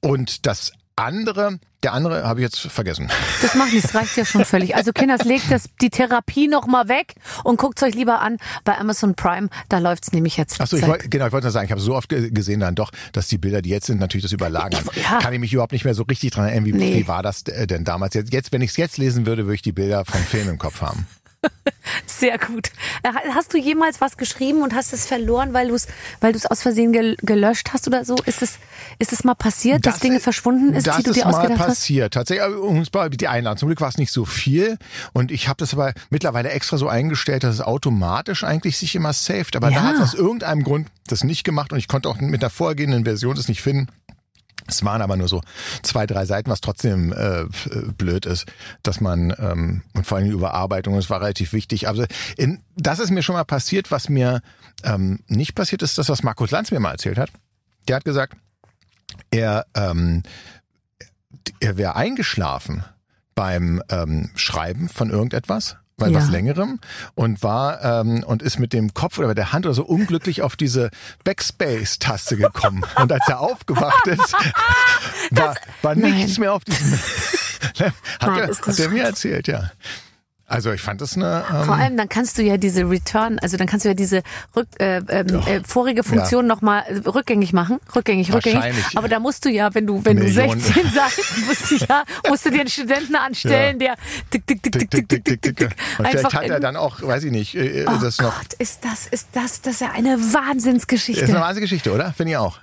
Und das andere, der andere habe ich jetzt vergessen. Das macht nichts, reicht ja schon völlig. Also Kinders, legt das, die Therapie noch mal weg und guckt euch lieber an bei Amazon Prime. Da läuft's nämlich jetzt. Achso, ich wollte, genau, ich wollte nur sagen, ich habe so oft ge- gesehen dann doch, dass die Bilder, die jetzt sind, natürlich das überlagern. Ja. Kann ich mich überhaupt nicht mehr so richtig dran erinnern, wie, Nee. wie war das äh, denn damals? Jetzt wenn ich es jetzt lesen würde, würde ich die Bilder vom Film im Kopf haben. *laughs* Sehr gut. Äh, Hast du jemals was geschrieben und hast es verloren, weil du es weil du's aus Versehen gel gelöscht hast oder so? Ist es ist es mal passiert, dass Dinge verschwunden ist, das die du ist dir mal ausgedacht hast? passiert. Tatsächlich, aber uns war die Einladung. Zum Glück war es nicht so viel. Und ich habe das aber mittlerweile extra so eingestellt, dass es automatisch eigentlich sich immer saved. Aber Ja. da hat es aus irgendeinem Grund das nicht gemacht und ich konnte auch mit der vorgehenden Version das nicht finden. Es waren aber nur so zwei, drei Seiten, was trotzdem äh, äh, blöd ist, dass man ähm, und vor allem die Überarbeitung, das war relativ wichtig. Also in, das ist mir schon mal passiert, was mir ähm, nicht passiert ist, das, was Markus Lanz mir mal erzählt hat. Der hat gesagt, er ähm, er wäre eingeschlafen beim ähm, Schreiben von irgendetwas, bei Ja. was längerem und war ähm, und ist mit dem Kopf oder mit der Hand oder so unglücklich auf diese Backspace-Taste gekommen. *laughs* und als er aufgewacht ist, *laughs* war, war nichts mehr auf diesem. *laughs* hat, Nein, er, hat er mir erzählt, ja. Also ich fand das eine. Ähm, Vor allem, dann kannst du ja diese Return, also dann kannst du ja diese rück, äh, ähm, äh, vorige Funktion noch nochmal rückgängig machen. Rückgängig, rückgängig. Aber da musst du ja, wenn du, wenn Millionen. du 16 Seiten musst du ja, musst du dir einen Studenten anstellen, der tick, tick, tick, tick, tick, tick, tick, tick. Und vielleicht hat er dann auch, weiß ich nicht, äh, Oh das noch. Gott, ist das, ist das, das ist ja eine Wahnsinnsgeschichte. Ist eine wahnsinnige Geschichte, oder? Finde ich auch.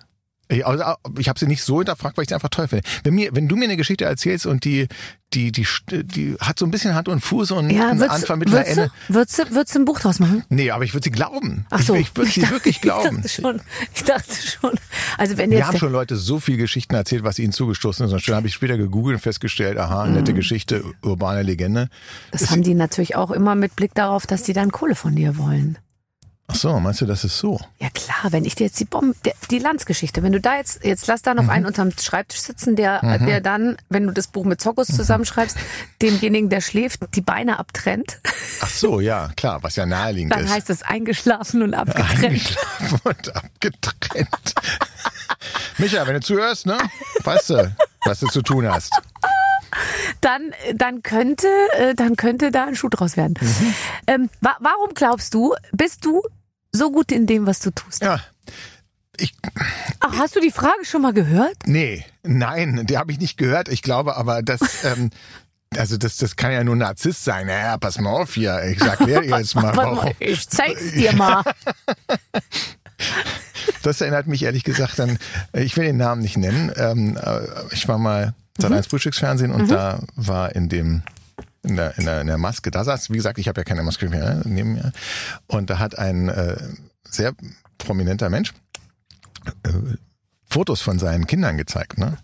Ich, also, ich habe sie nicht so hinterfragt, weil ich sie einfach toll finde. Wenn, mir, wenn du mir eine Geschichte erzählst und die, die, die, die hat so ein bisschen Hand und Fuß und ja, ein würdest, Anfang, Mittel, würdest, Ende. würdest, du, würdest du ein Buch draus machen? Nee, aber ich würde sie glauben. Ach so. Ich, ich würde sie dachte- wirklich glauben. Ich dachte schon. Ich dachte schon. Also wenn Mir jetzt haben der- schon Leute so viele Geschichten erzählt, was ihnen zugestoßen ist. Und dann habe ich später gegoogelt und festgestellt, aha, Mhm. nette Geschichte, urbane Legende. das haben die natürlich auch immer mit Blick darauf, dass die dann Kohle von dir wollen. Ach so, meinst du, das ist so? Ja klar, wenn ich dir jetzt die Bombe, die Landsgeschichte, wenn du da jetzt, jetzt lass Mhm. da noch einen unterm Schreibtisch sitzen, der, der dann, wenn du das Buch mit Zokos Mhm. zusammenschreibst, demjenigen, der schläft, die Beine abtrennt, Ach so, ja, klar, was ja naheliegend dann ist. heißt es eingeschlafen und abgetrennt. Eingeschlafen und abgetrennt. Micha, wenn du zuhörst, ne, weißt du, was du zu tun hast. Dann, dann könnte, äh, dann könnte da ein Schuh draus werden. Mhm. Ähm, wa warum glaubst du, bist du so gut in dem, was du tust? Ja, ich, Ach, hast du die Frage schon mal gehört? Nee, nein, die habe ich nicht gehört. Ich glaube aber, dass. *laughs* Ähm, also das, das kann ja nur Narzisst sein. Ja, pass mal auf hier. Ich sag dir *laughs* jetzt mal, warum. ich zeig's dir mal. *laughs* Das erinnert mich ehrlich gesagt an, ich will den Namen nicht nennen. Ähm, äh, ich war mal seit Mhm. eins Frühstücksfernsehen und da war in dem in der, in der, in der Maske, da saß, wie gesagt, ich habe ja keine Maske mehr ne, neben mir. Und da hat ein äh, sehr prominenter Mensch äh, Fotos von seinen Kindern gezeigt. Ne?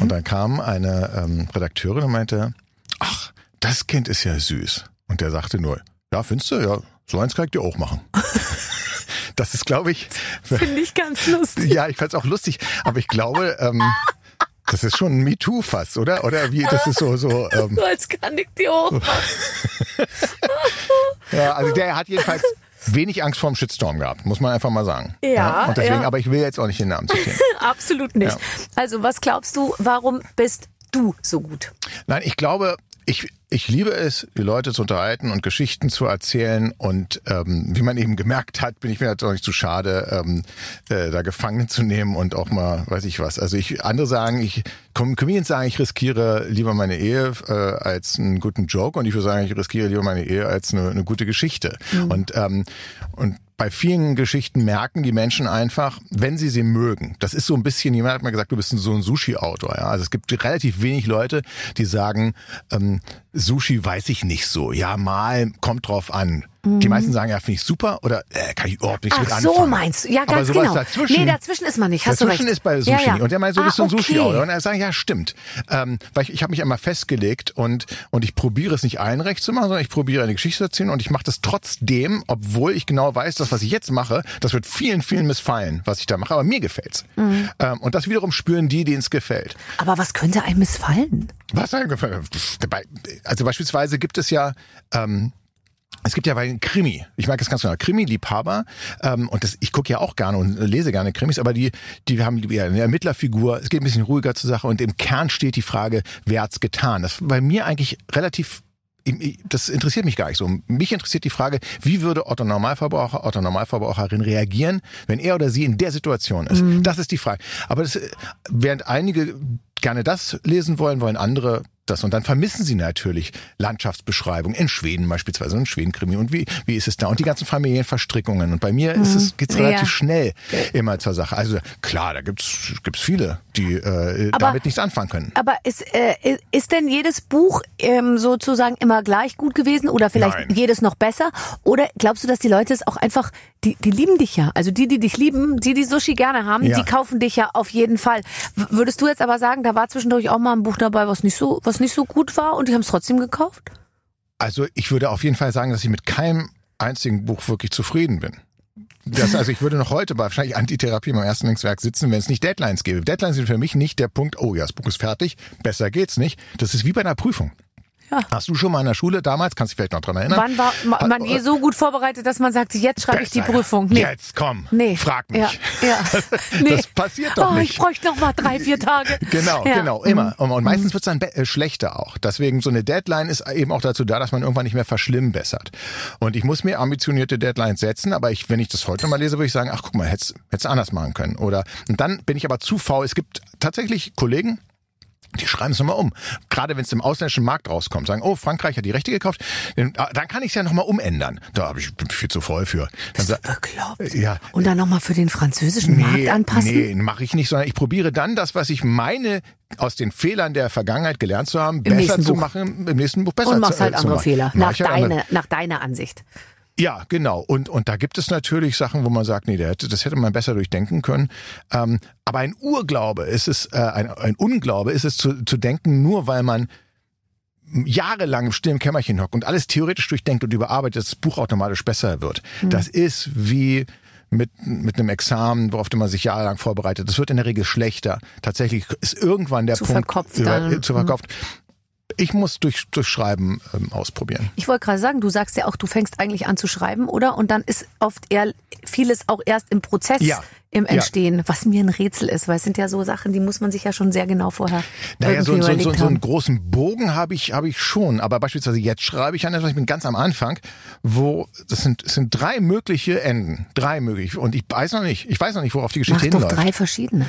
Und dann kam eine ähm, Redakteurin und meinte, ach, das Kind ist ja süß. Und der sagte nur, ja, findest du? Ja, so eins kann ich dir auch machen. *laughs* das ist, glaube ich, Finde ich ganz lustig. ja, ich fand's auch lustig, aber ich glaube, ähm, *laughs* das ist schon ein MeToo fast, oder? Oder wie, das ist so, so, *laughs* ähm, So als kann ich dir auch. *laughs* ja, also der hat jedenfalls wenig Angst vor dem Shitstorm gehabt, muss man einfach mal sagen. Ja, Und deswegen, ja. aber ich will jetzt auch nicht den Namen zitieren. *laughs* Absolut nicht. Ja. Also, was glaubst du, warum bist du so gut? Nein, ich glaube, ich, ich liebe es, die Leute zu unterhalten und Geschichten zu erzählen. Und ähm, wie man eben gemerkt hat, bin ich mir nicht zu schade, ähm, äh, da Gefangene zu nehmen und auch mal, weiß ich was. Also ich, andere sagen, ich, Com- Comedians sagen, ich riskiere lieber meine Ehe äh, als einen guten Joke. Und ich würde sagen, ich riskiere lieber meine Ehe als eine, eine gute Geschichte. Und, ähm, und bei vielen Geschichten merken die Menschen einfach, wenn sie sie mögen. Das ist so ein bisschen, jemand hat mal gesagt, du bist so ein Sushi-Autor. Ja? Also es gibt relativ wenig Leute, die sagen, ähm, Sushi weiß ich nicht so. Ja, mal, kommt drauf an. Die meisten sagen, ja, finde ich super oder äh, kann ich überhaupt nichts mit Ach anfangen. so meinst du? Ja, Aber ganz genau. Dazwischen, nee, dazwischen ist man nicht. Hast dazwischen du recht. ist bei Sushi Ja, ja. nicht. Und der meint, so Ah, bist du ein okay. Sushi-Autor. Und er sagt, ja, stimmt. Ähm, weil ich, ich habe mich einmal festgelegt und, und ich probiere es nicht allen recht zu machen, sondern ich probiere eine Geschichte zu erzählen und ich mache das trotzdem, obwohl ich genau weiß, das, was ich jetzt mache, das wird vielen, vielen missfallen, was ich da mache, aber mir gefällt's. Mhm. Ähm, und das wiederum spüren die, denen es gefällt. Aber was könnte einem missfallen? Was einem gefällt? Dabei- Also beispielsweise gibt es ja, ähm, es gibt ja bei Krimi, ich mag das ganz genau, Krimi-Liebhaber, ähm, und das, ich gucke ja auch gerne und lese gerne Krimis, aber die, die haben ja eine Ermittlerfigur, es geht ein bisschen ruhiger zur Sache und im Kern steht die Frage, wer hat's getan? Das war bei mir eigentlich relativ das interessiert mich gar nicht so. Mich interessiert die Frage, wie würde Otto Normalverbraucher, Otto Normalverbraucherin reagieren, wenn er oder sie in der Situation ist? Das ist die Frage. Aber das, während einige gerne das lesen wollen, wollen andere das. Und dann vermissen sie natürlich Landschaftsbeschreibungen in Schweden beispielsweise, in Schweden-Krimi. Und wie, wie ist es da? Und die ganzen Familienverstrickungen. Und bei mir ist es, geht's relativ Ja. schnell immer zur Sache. Also klar, da gibt's gibt's viele, die äh, Aber- damit nichts anfangen können. Aber ist, äh, ist denn jedes Buch ähm, sozusagen immer gleich gut gewesen oder vielleicht Nein. jedes noch besser? Oder glaubst du, dass die Leute es auch einfach, die, die lieben dich ja. Also die, die dich lieben, die, die Sushi gerne haben, Ja. die kaufen dich ja auf jeden Fall. W würdest du jetzt aber sagen, da war zwischendurch auch mal ein Buch dabei, was nicht so, was nicht so gut war und die haben es trotzdem gekauft? Also ich würde auf jeden Fall sagen, dass ich mit keinem einzigen Buch wirklich zufrieden bin. Das, also ich würde noch heute bei wahrscheinlich Antitherapie beim ersten Linkswerk sitzen, wenn es nicht Deadlines gäbe. Deadlines sind für mich nicht der Punkt, oh ja, das Buch ist fertig, besser geht's nicht. Das ist wie bei einer Prüfung. Ja. Hast du schon mal in der Schule damals, kannst du dich vielleicht noch dran erinnern? Wann war ma- man je so gut vorbereitet, dass man sagt, jetzt schreibe ich die. Prüfung? Nee. Jetzt komm, Nee. frag mich. Ja, *laughs* ja. Nee. Das passiert doch oh, nicht. Ich bräuchte noch mal drei, vier Tage. *laughs* Genau, Ja. genau, immer. Und, und meistens wird's dann be- äh, schlechter auch. Deswegen so eine Deadline ist eben auch dazu da, dass man irgendwann nicht mehr verschlimmbessert. Und ich muss mir ambitionierte Deadlines setzen, aber ich, wenn ich das heute mal lese, würde ich sagen, ach guck mal, hätt's hätt's anders machen können. Oder und dann bin ich aber zu faul. Es gibt tatsächlich Kollegen, die schreiben es nochmal um. Gerade wenn es im ausländischen Markt rauskommt, sagen, oh, Frankreich hat die Rechte gekauft, dann, ah, kann ich es ja nochmal umändern. Da hab ich bin viel zu voll für. Dann sa- Bekloppt. ja, Und dann nochmal für den französischen Markt anpassen? Nee, mache ich nicht, sondern ich probiere dann das, was ich meine, aus den Fehlern der Vergangenheit gelernt zu haben, besser nächsten zu Buch. machen, im nächsten Buch besser Und machst zu, äh, halt zu andere machen. Fehler. Mach Nach, halt andere- deine, nach deiner Ansicht. Ja, genau. Und, und da gibt es natürlich Sachen, wo man sagt, nee, das hätte man besser durchdenken können. Ähm, aber ein Urglaube ist es, äh, ein, ein Unglaube ist es zu, zu denken, nur weil man jahrelang im stillen Kämmerchen hockt und alles theoretisch durchdenkt und überarbeitet, dass das Buch automatisch besser wird. Hm. Das ist wie mit, mit einem Examen, worauf man sich jahrelang vorbereitet. Das wird in der Regel schlechter. Tatsächlich ist irgendwann der Zu Punkt verkopft über- zu verkauft. Ich muss durch, durch Schreiben ähm, ausprobieren. Ich wollte gerade sagen, du sagst ja auch, du fängst eigentlich an zu schreiben, oder? Und dann ist oft eher vieles auch erst im Prozess Ja. Im Entstehen, was mir ein Rätsel ist, weil es sind ja so Sachen, die muss man sich ja schon sehr genau vorher Naja, irgendwie so, so, so, so einen großen Bogen habe ich, habe ich schon. Aber beispielsweise jetzt schreibe ich an etwas, ich bin ganz am Anfang, wo das sind, es sind drei mögliche Enden. Drei mögliche. Und ich weiß noch nicht, ich weiß noch nicht, worauf die Mach Geschichte doch hinläuft. drei verschiedene.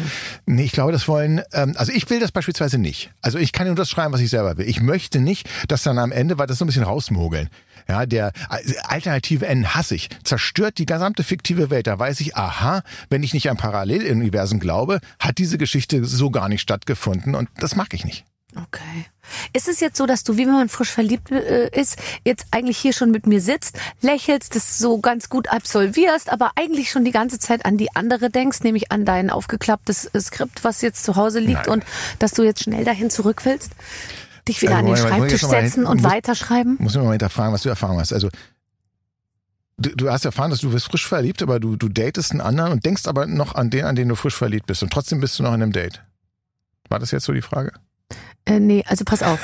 Nee, ich glaube, das wollen, ähm, also ich will das beispielsweise nicht. Also ich kann nur das schreiben, was ich selber will. Ich möchte nicht, dass dann am Ende, weil das so ein bisschen rausmogeln. Ja, der also alternative Enden hasse ich. Zerstört die gesamte fiktive Welt. Da weiß ich, aha, wenn ich nicht an Paralleluniversen glaube, hat diese Geschichte so gar nicht stattgefunden und das mag ich nicht. Okay. Ist es jetzt so, dass du, wie wenn man frisch verliebt äh, ist, jetzt eigentlich hier schon mit mir sitzt, lächelst, das so ganz gut absolvierst, aber eigentlich schon die ganze Zeit an die andere denkst, nämlich an dein aufgeklapptes Skript, was jetzt zu Hause liegt Nein. und dass du jetzt schnell dahin zurück willst? Dich wieder Also, an den Moment, Schreibtisch mal setzen hin- und muss- weiterschreiben? Muss ich mal hinterfragen, was du erfahren hast. Also du, du hast erfahren, dass du bist frisch verliebt, aber du, du datest einen anderen und denkst aber noch an den, an den du frisch verliebt bist und trotzdem bist du noch in einem Date. War das jetzt so die Frage? Äh, nee, also pass auf.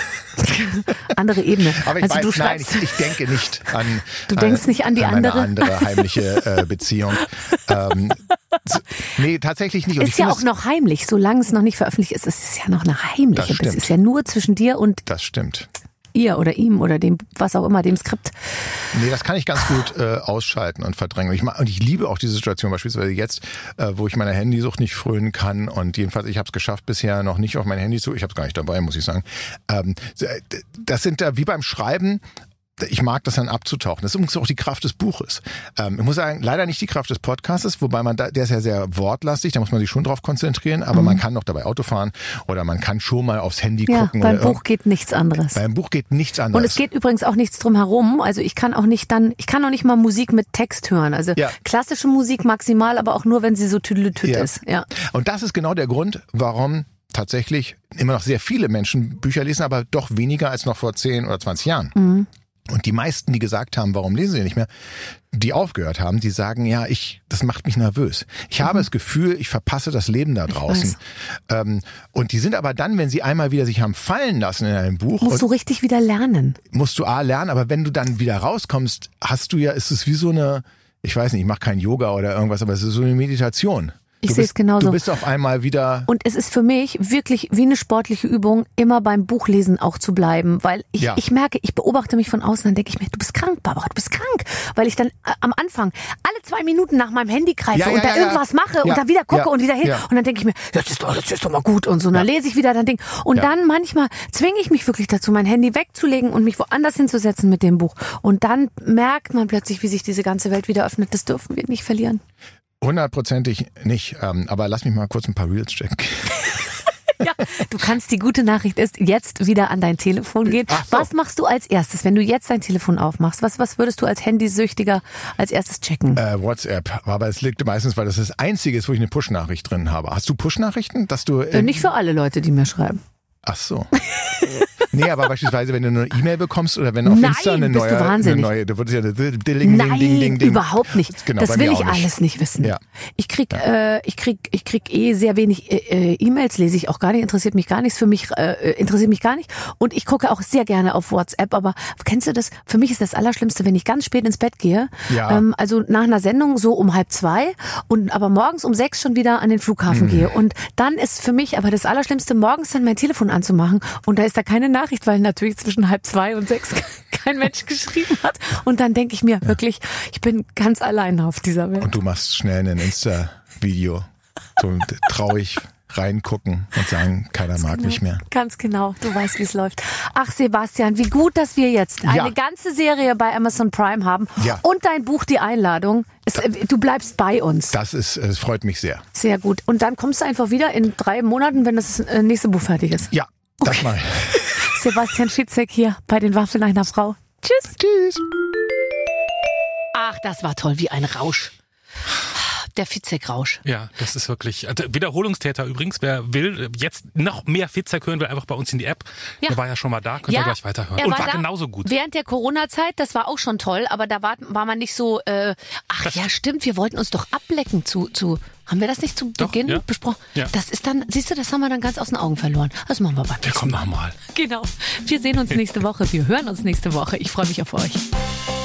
*laughs* Andere Ebene. Aber ich also weiß, du nein, ich, ich denke nicht an. Du denkst nicht an die eine andere? andere heimliche äh, Beziehung. *laughs* ähm, nee, tatsächlich nicht. Und ist ja auch noch heimlich, solange es noch nicht veröffentlicht ist. Es ist ja noch eine heimliche. Das Das, ist ja nur zwischen dir und Das stimmt. ihr oder ihm oder dem, was auch immer, dem Skript. Nee, das kann ich ganz gut äh, ausschalten und verdrängen. Ich, und ich liebe auch diese Situation, beispielsweise jetzt, äh, wo ich meiner Handysucht nicht frönen kann. Und jedenfalls, ich habe es geschafft, bisher noch nicht auf mein Handy zu. Ich habe es gar nicht dabei, muss ich sagen. Ähm, äh, das sind da wie beim Schreiben. Ich mag das dann abzutauchen. Das ist übrigens auch die Kraft des Buches. Ähm, ich muss sagen, leider nicht die Kraft des Podcastes, wobei man da, der ist ja sehr wortlastig, da muss man sich schon drauf konzentrieren, aber man kann noch dabei Auto fahren oder man kann schon mal aufs Handy Mhm. Ja, gucken. beim Buch geht nichts anderes. beim Buch geht nichts anderes. Und es geht übrigens auch nichts drum herum. Also ich kann auch nicht dann, ich kann auch nicht mal Musik mit Text hören. Also Ja. klassische Musik maximal, aber auch nur, wenn sie so tüdelütüt Ja. ist. Ja. Und das ist genau der Grund, warum tatsächlich immer noch sehr viele Menschen Bücher lesen, aber doch weniger als noch vor 10 oder 20 Jahren. Mhm. Und die meisten, die gesagt haben, warum lesen sie nicht mehr, die aufgehört haben, die sagen, ja, ich, das macht mich nervös. Ich habe das Gefühl, ich verpasse das Leben da draußen. Ähm, und die sind aber dann, wenn sie einmal wieder sich haben fallen lassen in einem Buch, Musst du richtig wieder lernen. musst du A lernen, aber wenn du dann wieder rauskommst, hast du ja, ist es wie so eine, ich weiß nicht, ich mache kein Yoga oder irgendwas, aber es ist so eine Meditation. Ich sehe es genauso. Du bist auf einmal wieder Und es ist für mich wirklich wie eine sportliche Übung, immer beim Buchlesen auch zu bleiben, weil ich, Ja. ich merke, ich beobachte mich von außen, dann denke ich mir, du bist krank, Barbara, du bist krank, weil ich dann äh, am Anfang alle zwei Minuten nach meinem Handy greife Ja, ja, und da irgendwas mache und dann wieder gucke und wieder hin und dann denke ich mir, jetzt ist doch, jetzt ist doch mal gut und so, und dann lese ich wieder, dann denke und dann manchmal zwinge ich mich wirklich dazu, mein Handy wegzulegen und mich woanders hinzusetzen mit dem Buch. Und dann merkt man plötzlich, wie sich diese ganze Welt wieder öffnet. Das dürfen wir nicht verlieren. Hundertprozentig nicht. Ähm, aber lass mich mal kurz ein paar Reels checken. *laughs* Ja, du kannst, die gute Nachricht ist, jetzt wieder an dein Telefon gehen. So. Was machst du als erstes, wenn du jetzt dein Telefon aufmachst? Was, was würdest du als Handysüchtiger als erstes checken? Äh, WhatsApp. Aber es liegt meistens, weil das das Einzige ist, wo ich eine Push-Nachricht drin habe. Hast du Push-Nachrichten, dass du... Äh, Nicht für alle Leute, die mir schreiben. Ach so. *laughs* nee, aber beispielsweise, wenn du eine E-Mail bekommst oder wenn auf Nein, Insta eine bist du neue, eine neue, da wird ja Ding, Nein, Ding, Ding, Ding. überhaupt nicht. Genau, das will ich nicht. alles nicht wissen. Ja. Ich krieg, äh, ich krieg, ich krieg eh sehr wenig äh, äh, E-Mails, lese ich auch gar nicht, interessiert mich gar nichts. Für mich äh, interessiert mich gar nicht. Und ich gucke auch sehr gerne auf WhatsApp. Aber kennst du das? Für mich ist das Allerschlimmste, wenn ich ganz spät ins Bett gehe. Ja. Ähm, also nach einer Sendung so um halb zwei und aber morgens um sechs schon wieder an den Flughafen Hm. gehe. Und dann ist für mich aber das Allerschlimmste, morgens dann mein Telefon anzumachen und da ist da keine Nachricht, weil natürlich zwischen halb zwei und sechs *laughs* kein Mensch geschrieben hat. Und dann denke ich mir wirklich, ich bin ganz allein auf dieser Welt. Und du machst schnell ein Insta-Video. So traurig reingucken und sagen, keiner mag mich mehr. Ganz genau, du weißt, wie es läuft. Ach, Sebastian, wie gut, dass wir jetzt eine Ja. ganze Serie bei Amazon Prime haben Ja. und dein Buch Die Einladung. Es, äh, du bleibst bei uns. Das ist, es freut mich sehr. Sehr gut. Und dann kommst du einfach wieder in drei Monaten, wenn das äh, nächste Buch fertig ist. Ja, das mal. *laughs* Sebastian Fitzek hier bei den Waffeln einer Frau. Tschüss. Tschüss. Ach, das war toll, wie ein Rausch. Der Fitzek-Rausch. Ja, das ist wirklich. Also Wiederholungstäter übrigens, wer will, jetzt noch mehr Fitzek hören will, einfach bei uns in die App. Ja. Der war ja schon mal da, könnt ihr gleich weiterhören. er Und war, da genauso gut. Während der Corona-Zeit, das war auch schon toll, aber da war, war man nicht so, äh, ach ja, stimmt, wir wollten uns doch ablecken zu, zu haben wir das nicht zu Doch, Beginn ja. besprochen? Ja. Das ist dann, siehst du, das haben wir dann ganz aus den Augen verloren. Das machen wir beim Der nächsten kommt Mal. nochmal. Genau. Wir sehen uns nächste Woche. Wir hören uns nächste Woche. Ich freue mich auf euch.